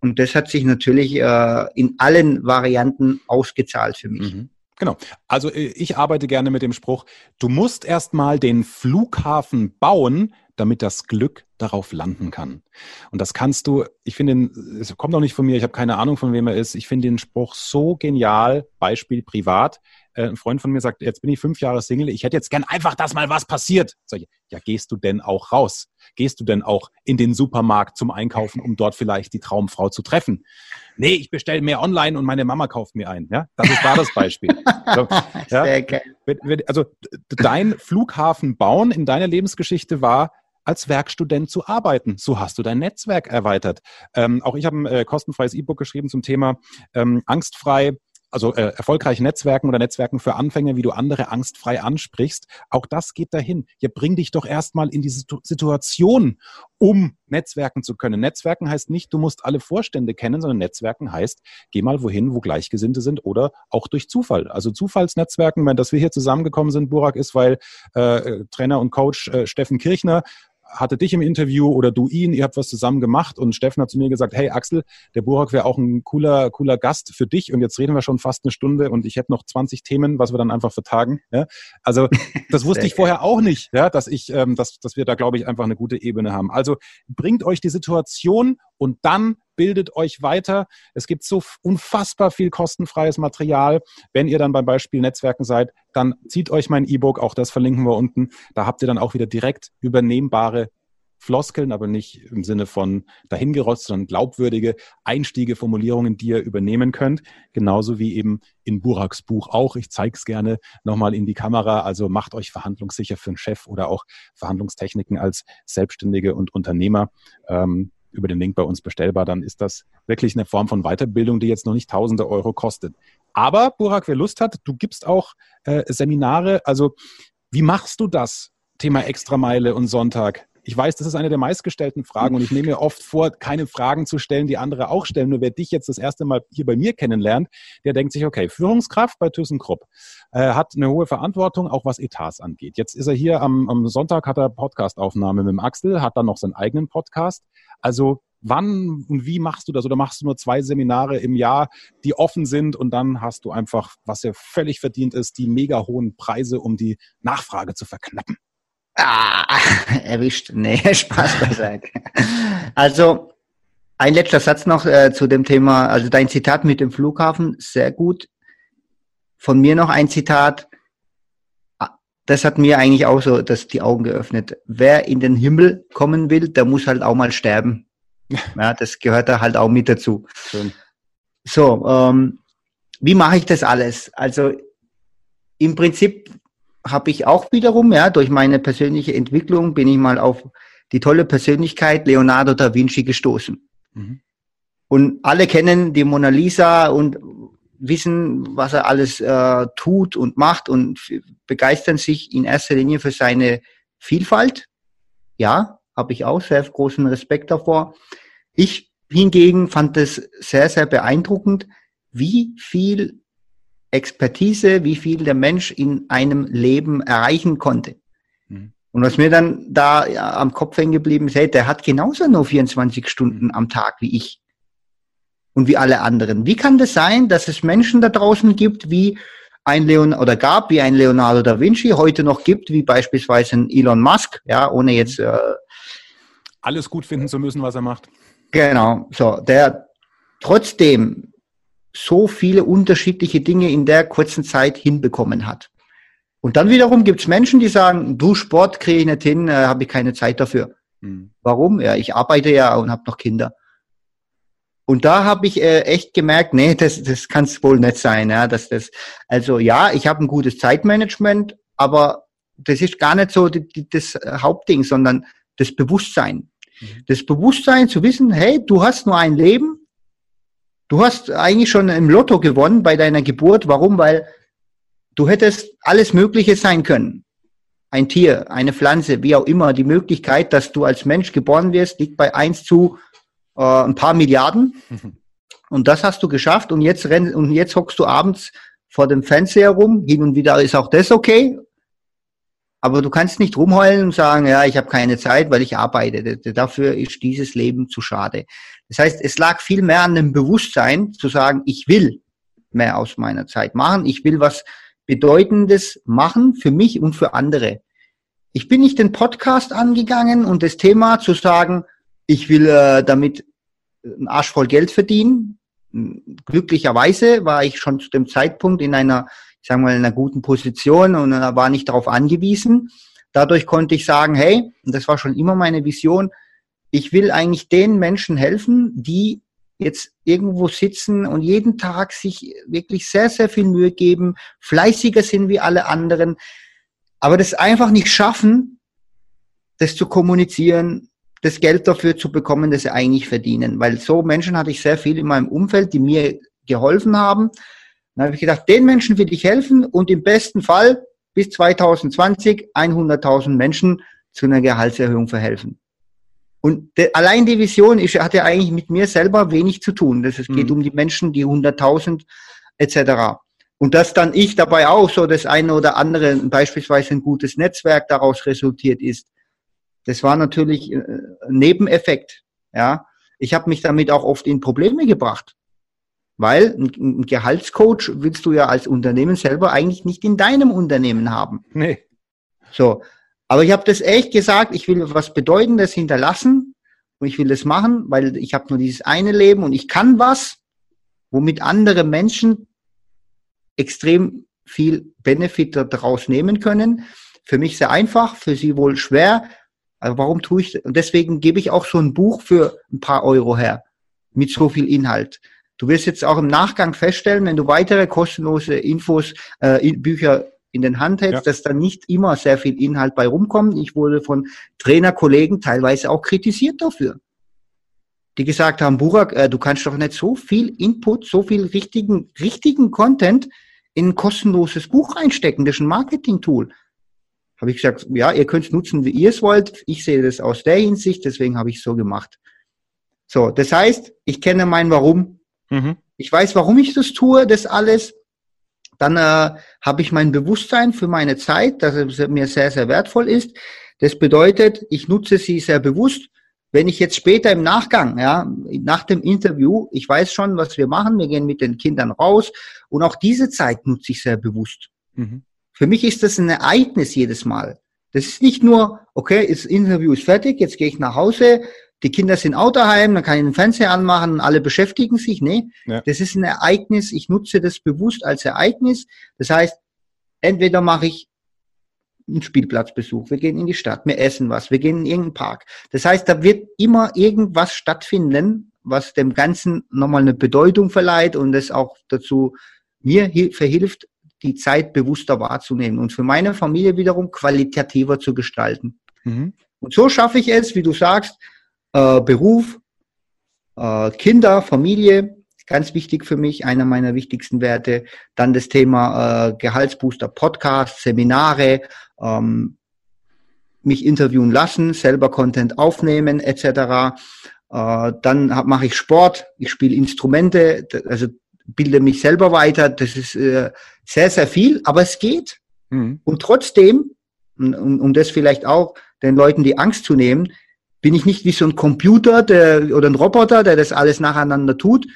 Und das hat sich natürlich äh, in allen Varianten ausgezahlt für mich. Mhm. Genau. Also äh, ich arbeite gerne mit dem Spruch, du musst erstmal den Flughafen bauen, damit das Glück darauf landen kann. Und das kannst du, ich finde, es kommt auch nicht von mir, ich habe keine Ahnung, von wem er ist. Ich finde den Spruch so genial, Beispiel privat. Äh, ein Freund von mir sagt, jetzt bin ich fünf Jahre Single, ich hätte jetzt gern einfach, dass mal was passiert. Ich, ja, gehst du denn auch raus? Gehst du denn auch in den Supermarkt zum Einkaufen, um dort vielleicht die Traumfrau zu treffen? Nee, ich bestelle mehr online und meine Mama kauft mir ein. Ja, das ist da das Beispiel. So, ja, also dein Flughafen bauen in deiner Lebensgeschichte war, als Werkstudent zu arbeiten. So hast du dein Netzwerk erweitert. Ähm, auch ich habe ein äh, kostenfreies E-Book geschrieben zum Thema ähm, angstfrei also äh, erfolgreiche Netzwerken oder Netzwerken für Anfänger, wie du andere angstfrei ansprichst, auch das geht dahin. Ja, bring dich doch erstmal in diese Situation, um Netzwerken zu können. Netzwerken heißt nicht, du musst alle Vorstände kennen, sondern Netzwerken heißt, geh mal wohin, wo Gleichgesinnte sind oder auch durch Zufall. Also Zufallsnetzwerken, wenn das wir hier zusammengekommen sind, Burak, ist, weil äh, Trainer und Coach äh, Steffen Kirchner hatte dich im Interview oder du ihn, ihr habt was zusammen gemacht und Steffen hat zu mir gesagt, hey Axel, der Burak wäre auch ein cooler, cooler Gast für dich und jetzt reden wir schon fast eine Stunde und ich hätte noch 20 Themen, was wir dann einfach vertagen. Ja? Also das wusste ich vorher auch nicht, ja, dass ich, ähm, dass, dass wir da, glaube ich, einfach eine gute Ebene haben. Also bringt euch die Situation und dann bildet euch weiter. Es gibt so unfassbar viel kostenfreies Material. Wenn ihr dann beim Beispiel Netzwerken seid, dann zieht euch mein E-Book, auch das verlinken wir unten. Da habt ihr dann auch wieder direkt übernehmbare Floskeln, aber nicht im Sinne von dahingerotzt, sondern glaubwürdige Einstiege, Formulierungen, die ihr übernehmen könnt. Genauso wie eben in Buraks Buch auch. Ich zeige es gerne nochmal in die Kamera. Also macht euch verhandlungssicher für einen Chef oder auch Verhandlungstechniken als Selbstständige und Unternehmer. Ähm, über den Link bei uns bestellbar, dann ist das wirklich eine Form von Weiterbildung, die jetzt noch nicht tausende Euro kostet. Aber, Burak, wer Lust hat, du gibst auch äh, Seminare. Also, wie machst du das? Thema Extrameile und Sonntag. Ich weiß, das ist eine der meistgestellten Fragen und ich nehme mir oft vor, keine Fragen zu stellen, die andere auch stellen. Nur wer dich jetzt das erste Mal hier bei mir kennenlernt, der denkt sich, okay, Führungskraft bei ThyssenKrupp, äh, hat eine hohe Verantwortung, auch was Etats angeht. Jetzt ist er hier am, am Sonntag, hat er Podcastaufnahme mit dem Axel, hat dann noch seinen eigenen Podcast. Also wann und wie machst du das? Oder machst du nur zwei Seminare im Jahr, die offen sind und dann hast du einfach, was ja völlig verdient ist, die mega hohen Preise, um die Nachfrage zu verknappen? Ah, erwischt. Nee, Spaß beiseite. Also, ein letzter Satz noch äh, zu dem Thema, also dein Zitat mit dem Flughafen, sehr gut. Von mir noch ein Zitat. Ah, das hat mir eigentlich auch so das, die Augen geöffnet. Wer in den Himmel kommen will, der muss halt auch mal sterben. Ja, das gehört da halt auch mit dazu. Schön. So, ähm, wie mache ich das alles? Also im Prinzip habe ich auch wiederum, ja, durch meine persönliche Entwicklung bin ich mal auf die tolle Persönlichkeit Leonardo da Vinci gestoßen. Mhm. Und alle kennen die Mona Lisa und wissen, was er alles äh, tut und macht und begeistern sich in erster Linie für seine Vielfalt. Ja, habe ich auch sehr großen Respekt davor. Ich hingegen fand es sehr, sehr beeindruckend, wie viel Expertise, wie viel der Mensch in einem Leben erreichen konnte. Mhm. Und was mir dann da ja, am Kopf hängen geblieben ist, hey, der hat genauso nur 24 Stunden am Tag wie ich und wie alle anderen. Wie kann das sein, dass es Menschen da draußen gibt, wie ein Leon oder gab, wie ein Leonardo da Vinci, heute noch gibt, wie beispielsweise ein Elon Musk, ja, ohne jetzt äh, alles gut finden zu müssen, was er macht. Genau, so, der trotzdem so viele unterschiedliche Dinge in der kurzen Zeit hinbekommen hat. Und dann wiederum gibt's Menschen, die sagen, du Sport kriege ich nicht hin, äh, habe ich keine Zeit dafür. Hm. Warum? Ja, ich arbeite ja und habe noch Kinder. Und da habe ich äh, echt gemerkt, nee, das, das kann es wohl nicht sein. Ja, dass das, also ja, ich habe ein gutes Zeitmanagement, aber das ist gar nicht so die, die, das Hauptding, sondern das Bewusstsein. Mhm. Das Bewusstsein zu wissen, hey, du hast nur ein Leben. Du hast eigentlich schon im Lotto gewonnen bei deiner Geburt. Warum? Weil du hättest alles Mögliche sein können. Ein Tier, eine Pflanze, wie auch immer. Die Möglichkeit, dass du als Mensch geboren wirst, liegt bei eins zu äh, ein paar Milliarden. Mhm. Und das hast du geschafft. Und jetzt renn, und jetzt hockst du abends vor dem Fernseher rum. Hin und wieder ist auch das okay. Aber du kannst nicht rumheulen und sagen, ja, ich habe keine Zeit, weil ich arbeite. Dafür ist dieses Leben zu schade. Das heißt, es lag viel mehr an dem Bewusstsein zu sagen, ich will mehr aus meiner Zeit machen. Ich will was Bedeutendes machen für mich und für andere. Ich bin nicht den Podcast angegangen und das Thema zu sagen, ich will äh, damit einen Arsch voll Geld verdienen. Glücklicherweise war ich schon zu dem Zeitpunkt in einer sagen wir mal, in einer guten Position und war nicht darauf angewiesen. Dadurch konnte ich sagen, hey, und das war schon immer meine Vision, ich will eigentlich den Menschen helfen, die jetzt irgendwo sitzen und jeden Tag sich wirklich sehr, sehr viel Mühe geben, fleißiger sind wie alle anderen, aber das einfach nicht schaffen, das zu kommunizieren, das Geld dafür zu bekommen, das sie eigentlich verdienen. Weil so Menschen hatte ich sehr viel in meinem Umfeld, die mir geholfen haben, dann habe ich gedacht, den Menschen will ich helfen und im besten Fall bis 2020 100.000 Menschen zu einer Gehaltserhöhung verhelfen. Und de, allein die Vision ist, hat ja eigentlich mit mir selber wenig zu tun. Das, es geht mhm. um die Menschen, die 100.000 etc. Und dass dann ich dabei auch so das eine oder andere, beispielsweise ein gutes Netzwerk daraus resultiert ist, das war natürlich äh, ein Nebeneffekt. Ja, ich habe mich damit auch oft in Probleme gebracht. Weil ein Gehaltscoach willst du ja als Unternehmen selber eigentlich nicht in deinem Unternehmen haben. Nee. So. Aber ich habe das echt gesagt, ich will was Bedeutendes hinterlassen und ich will das machen, weil ich habe nur dieses eine Leben und ich kann was, womit andere Menschen extrem viel Benefit daraus nehmen können. Für mich sehr einfach, für sie wohl schwer. Also warum tue ich das? Und deswegen gebe ich auch so ein Buch für ein paar Euro her mit so viel Inhalt. Du wirst jetzt auch im Nachgang feststellen, wenn du weitere kostenlose Infos, äh, Bücher in den Hand hältst, ja. dass da nicht immer sehr viel Inhalt bei rumkommt. Ich wurde von Trainerkollegen teilweise auch kritisiert dafür. Die gesagt haben, Burak, äh, du kannst doch nicht so viel Input, so viel richtigen, richtigen Content in ein kostenloses Buch reinstecken. Das ist ein Marketing-Tool. Habe ich gesagt, ja, ihr könnt es nutzen, wie ihr es wollt. Ich sehe das aus der Hinsicht, deswegen habe ich es so gemacht. So, das heißt, ich kenne mein Warum Mhm. Ich weiß, warum ich das tue, das alles. Dann äh, habe ich mein Bewusstsein für meine Zeit, dass es mir sehr, sehr wertvoll ist. Das bedeutet, ich nutze sie sehr bewusst. Wenn ich jetzt später im Nachgang, ja, nach dem Interview, ich weiß schon, was wir machen, wir gehen mit den Kindern raus und auch diese Zeit nutze ich sehr bewusst. Mhm. Für mich ist das ein Ereignis jedes Mal. Das ist nicht nur, okay, das Interview ist fertig, jetzt gehe ich nach Hause, die Kinder sind auch daheim, dann kann ich den Fernseher anmachen, alle beschäftigen sich. Nee, ja. das ist ein Ereignis. Ich nutze das bewusst als Ereignis. Das heißt, entweder mache ich einen Spielplatzbesuch, wir gehen in die Stadt, wir essen was, wir gehen in irgendeinen Park. Das heißt, da wird immer irgendwas stattfinden, was dem Ganzen nochmal eine Bedeutung verleiht und es auch dazu mir verhilft, die Zeit bewusster wahrzunehmen und für meine Familie wiederum qualitativer zu gestalten. Mhm. Und so schaffe ich es, wie du sagst, äh, Beruf, äh, Kinder, Familie, ganz wichtig für mich, einer meiner wichtigsten Werte. Dann das Thema äh, Gehaltsbooster, Podcast, Seminare, ähm, mich interviewen lassen, selber Content aufnehmen etc. Äh, dann mache ich Sport, ich spiele Instrumente, also bilde mich selber weiter. Das ist äh, sehr, sehr viel, aber es geht. Mhm. Und trotzdem, um, um das vielleicht auch den Leuten die Angst zu nehmen, bin ich nicht wie so ein Computer der, oder ein Roboter, der das alles nacheinander tut.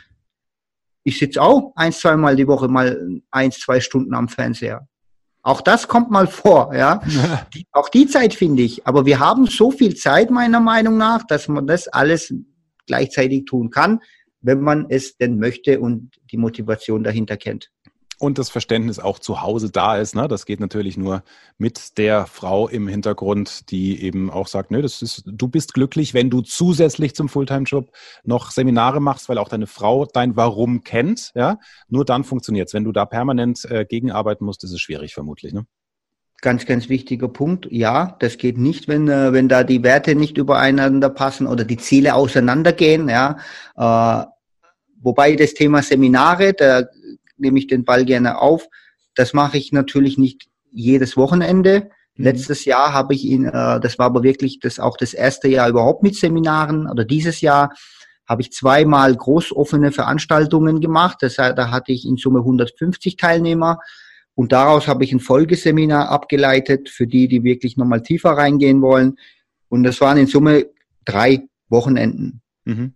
Ich sitze auch ein, zweimal die Woche mal eins, zwei Stunden am Fernseher. Auch das kommt mal vor, ja. Die, auch die Zeit finde ich. Aber wir haben so viel Zeit, meiner Meinung nach, dass man das alles gleichzeitig tun kann, wenn man es denn möchte und die Motivation dahinter kennt und das Verständnis auch zu Hause da ist. Ne? Das geht natürlich nur mit der Frau im Hintergrund, die eben auch sagt, ne, das ist, du bist glücklich, wenn du zusätzlich zum Fulltime-Job noch Seminare machst, weil auch deine Frau dein Warum kennt. Ja? Nur dann funktioniert es. Wenn du da permanent äh, gegenarbeiten musst, ist es schwierig vermutlich. Ne? Ganz, ganz wichtiger Punkt. Ja, das geht nicht, wenn, äh, wenn da die Werte nicht übereinander passen oder die Ziele auseinandergehen. Ja, äh, wobei das Thema Seminare, da nehme ich den Ball gerne auf. Das mache ich natürlich nicht jedes Wochenende. Mhm. Letztes Jahr habe ich ihn, äh, das war aber wirklich das auch das erste Jahr überhaupt mit Seminaren oder dieses Jahr habe ich zweimal großoffene Veranstaltungen gemacht. Das, da hatte ich in Summe 150 Teilnehmer und daraus habe ich ein Folgeseminar abgeleitet für die, die wirklich nochmal tiefer reingehen wollen. Und das waren in Summe drei Wochenenden. Mhm.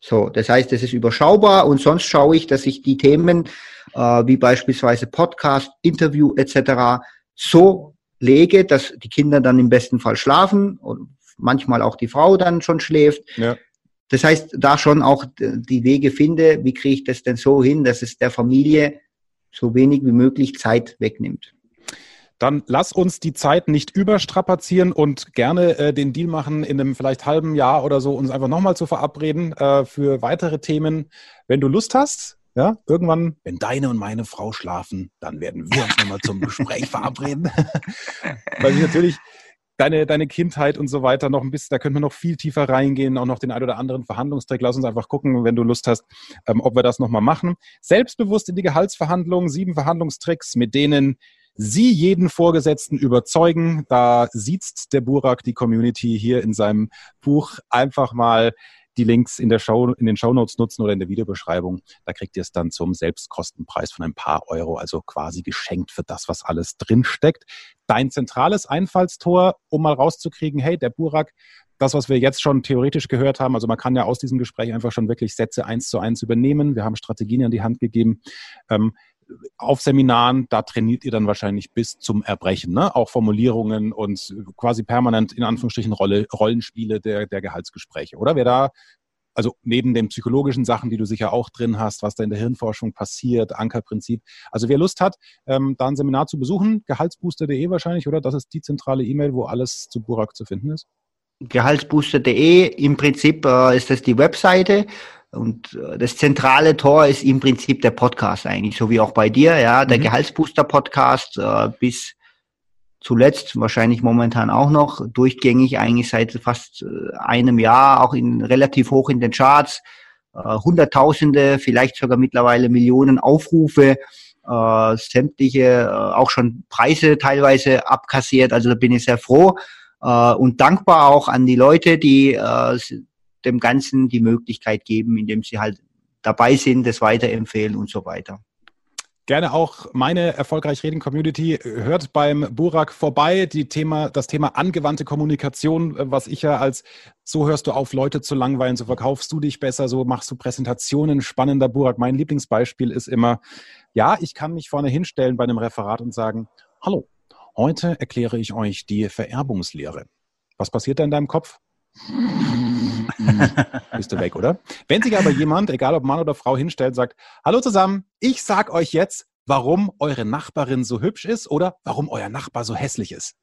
So, das heißt, es ist überschaubar und sonst schaue ich, dass ich die Themen äh, wie beispielsweise Podcast, Interview etc. so lege, dass die Kinder dann im besten Fall schlafen und manchmal auch die Frau dann schon schläft. Ja. Das heißt, da schon auch die Wege finde, wie kriege ich das denn so hin, dass es der Familie so wenig wie möglich Zeit wegnimmt. Dann lass uns die Zeit nicht überstrapazieren und gerne äh, den Deal machen, in einem vielleicht halben Jahr oder so uns einfach nochmal zu verabreden äh, für weitere Themen. Wenn du Lust hast, ja, irgendwann, wenn deine und meine Frau schlafen, dann werden wir uns nochmal zum Gespräch verabreden. Weil ich natürlich deine, deine Kindheit und so weiter noch ein bisschen, da können wir noch viel tiefer reingehen, auch noch den ein oder anderen Verhandlungstrick. Lass uns einfach gucken, wenn du Lust hast, ähm, ob wir das nochmal machen. Selbstbewusst in die Gehaltsverhandlungen, sieben Verhandlungstricks, mit denen Sie jeden Vorgesetzten überzeugen. Da sieht der Burak die Community hier in seinem Buch einfach mal die Links in, der Show, in den Shownotes nutzen oder in der Videobeschreibung. Da kriegt ihr es dann zum Selbstkostenpreis von ein paar Euro, also quasi geschenkt für das, was alles drinsteckt. Dein zentrales Einfallstor, um mal rauszukriegen, hey, der Burak, das, was wir jetzt schon theoretisch gehört haben, also man kann ja aus diesem Gespräch einfach schon wirklich Sätze eins zu eins übernehmen. Wir haben Strategien an die Hand gegeben. Ähm, auf Seminaren, da trainiert ihr dann wahrscheinlich bis zum Erbrechen, ne? Auch Formulierungen und quasi permanent in Anführungsstrichen Rolle, Rollenspiele der, der Gehaltsgespräche, oder? Wer da, also neben den psychologischen Sachen, die du sicher auch drin hast, was da in der Hirnforschung passiert, Ankerprinzip. Also wer Lust hat, ähm, da ein Seminar zu besuchen, gehaltsbooster.de wahrscheinlich, oder? Das ist die zentrale E-Mail, wo alles zu Burak zu finden ist. Gehaltsbooster.de, im Prinzip äh, ist das die Webseite. Und äh, das zentrale Tor ist im Prinzip der Podcast eigentlich, so wie auch bei dir, ja, der mhm. Gehaltsbooster Podcast äh, bis zuletzt, wahrscheinlich momentan auch noch, durchgängig eigentlich seit fast äh, einem Jahr, auch in relativ hoch in den Charts, äh, Hunderttausende, vielleicht sogar mittlerweile Millionen Aufrufe, äh, sämtliche, äh, auch schon Preise teilweise abkassiert, also da bin ich sehr froh äh, und dankbar auch an die Leute, die äh, dem Ganzen die Möglichkeit geben, indem sie halt dabei sind, das weiterempfehlen und so weiter. Gerne auch meine erfolgreich reden Community hört beim Burak vorbei. Die Thema, das Thema angewandte Kommunikation, was ich ja als so hörst du auf, Leute zu langweilen, so verkaufst du dich besser, so machst du Präsentationen spannender. Burak, mein Lieblingsbeispiel ist immer, ja, ich kann mich vorne hinstellen bei einem Referat und sagen, hallo, heute erkläre ich euch die Vererbungslehre. Was passiert da in deinem Kopf? Bist du weg, oder? Wenn sich aber jemand, egal ob Mann oder Frau, hinstellt, sagt, hallo zusammen, ich sag euch jetzt, warum eure Nachbarin so hübsch ist oder warum euer Nachbar so hässlich ist.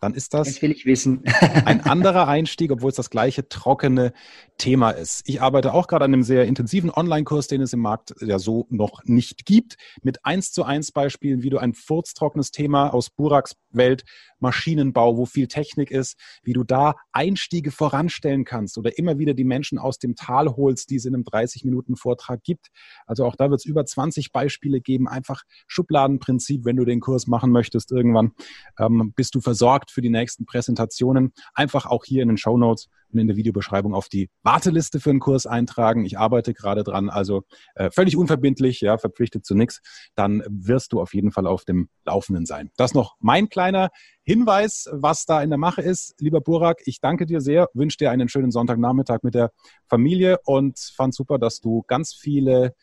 Dann ist das, das will ich wissen. ein anderer Einstieg, obwohl es das gleiche trockene Thema ist. Ich arbeite auch gerade an einem sehr intensiven Online-Kurs, den es im Markt ja so noch nicht gibt, mit eins zu eins Beispielen, wie du ein furztrockenes Thema aus Buraks Welt Maschinenbau, wo viel Technik ist, wie du da Einstiege voranstellen kannst oder immer wieder die Menschen aus dem Tal holst, die es in einem 30-Minuten-Vortrag gibt. Also auch da wird es über 20 Beispiele geben. Einfach Schubladenprinzip, wenn du den Kurs machen möchtest irgendwann, ähm, bist du versorgt für die nächsten Präsentationen. Einfach auch hier in den Show Notes in der Videobeschreibung auf die Warteliste für einen Kurs eintragen. Ich arbeite gerade dran, also äh, völlig unverbindlich, ja, verpflichtet zu nichts. Dann wirst du auf jeden Fall auf dem Laufenden sein. Das noch mein kleiner Hinweis, was da in der Mache ist. Lieber Burak, ich danke dir sehr, wünsche dir einen schönen Sonntagnachmittag mit der Familie und fand super, dass du ganz viele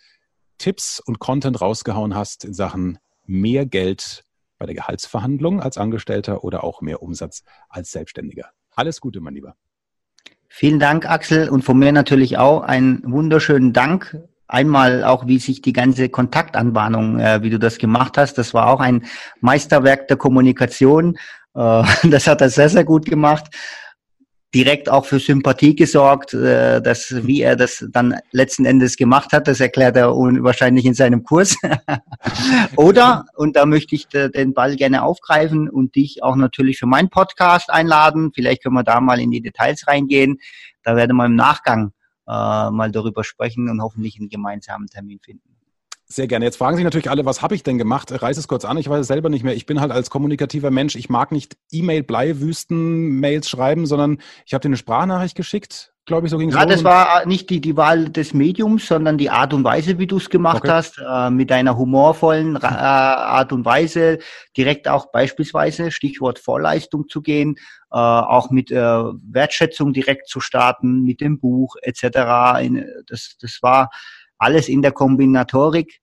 Tipps und Content rausgehauen hast in Sachen mehr Geld bei der Gehaltsverhandlung als Angestellter oder auch mehr Umsatz als Selbstständiger. Alles Gute, mein Lieber. Vielen Dank, Axel, und von mir natürlich auch einen wunderschönen Dank. Einmal auch, wie sich die ganze Kontaktanbahnung, äh, wie du das gemacht hast, das war auch ein Meisterwerk der Kommunikation. Äh, das hat er sehr, sehr gut gemacht direkt auch für Sympathie gesorgt, äh, dass wie er das dann letzten Endes gemacht hat, das erklärt er wahrscheinlich in seinem Kurs. Oder, und da möchte ich den Ball gerne aufgreifen und dich auch natürlich für meinen Podcast einladen. Vielleicht können wir da mal in die Details reingehen. Da werden wir im Nachgang äh, mal darüber sprechen und hoffentlich einen gemeinsamen Termin finden. Sehr gerne. Jetzt fragen sich natürlich alle, was habe ich denn gemacht? Reiß es kurz an, ich weiß es selber nicht mehr. Ich bin halt als kommunikativer Mensch, ich mag nicht E-Mail-Bleiwüsten-Mails schreiben, sondern ich habe dir eine Sprachnachricht geschickt, glaube ich, so ging es. Ja, das war nicht die, die Wahl des Mediums, sondern die Art und Weise, wie du es gemacht okay. hast, äh, mit deiner humorvollen äh, Art und Weise, direkt auch beispielsweise, Stichwort Vorleistung zu gehen, äh, auch mit äh, Wertschätzung direkt zu starten, mit dem Buch etc. Das, das war alles in der Kombinatorik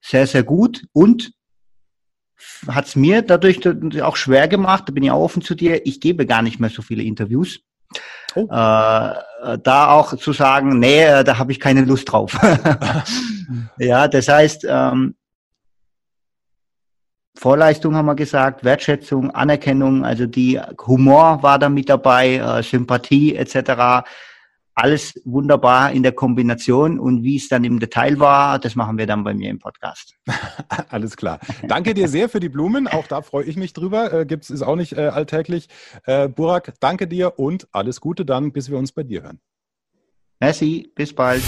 sehr, sehr gut und hat es mir dadurch auch schwer gemacht, da bin ich auch offen zu dir, ich gebe gar nicht mehr so viele Interviews. Oh. Äh, da auch zu sagen, nee, äh, da habe ich keine Lust drauf. ja, das heißt, ähm, Vorleistung haben wir gesagt, Wertschätzung, Anerkennung, also die Humor war da mit dabei, äh, Sympathie etc alles wunderbar in der Kombination und wie es dann im Detail war, das machen wir dann bei mir im Podcast. alles klar. Danke dir sehr für die Blumen. Auch da freue ich mich drüber. Äh, gibt's ist auch nicht äh, alltäglich. Äh, Burak, danke dir und alles Gute dann, bis wir uns bei dir hören. Merci, bis bald.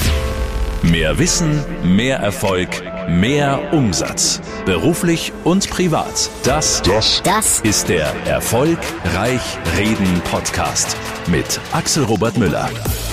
Mehr Wissen, mehr Erfolg, mehr Umsatz. Beruflich und privat. Das, das, das ist der Erfolgreich Reden Podcast mit Axel Robert Müller.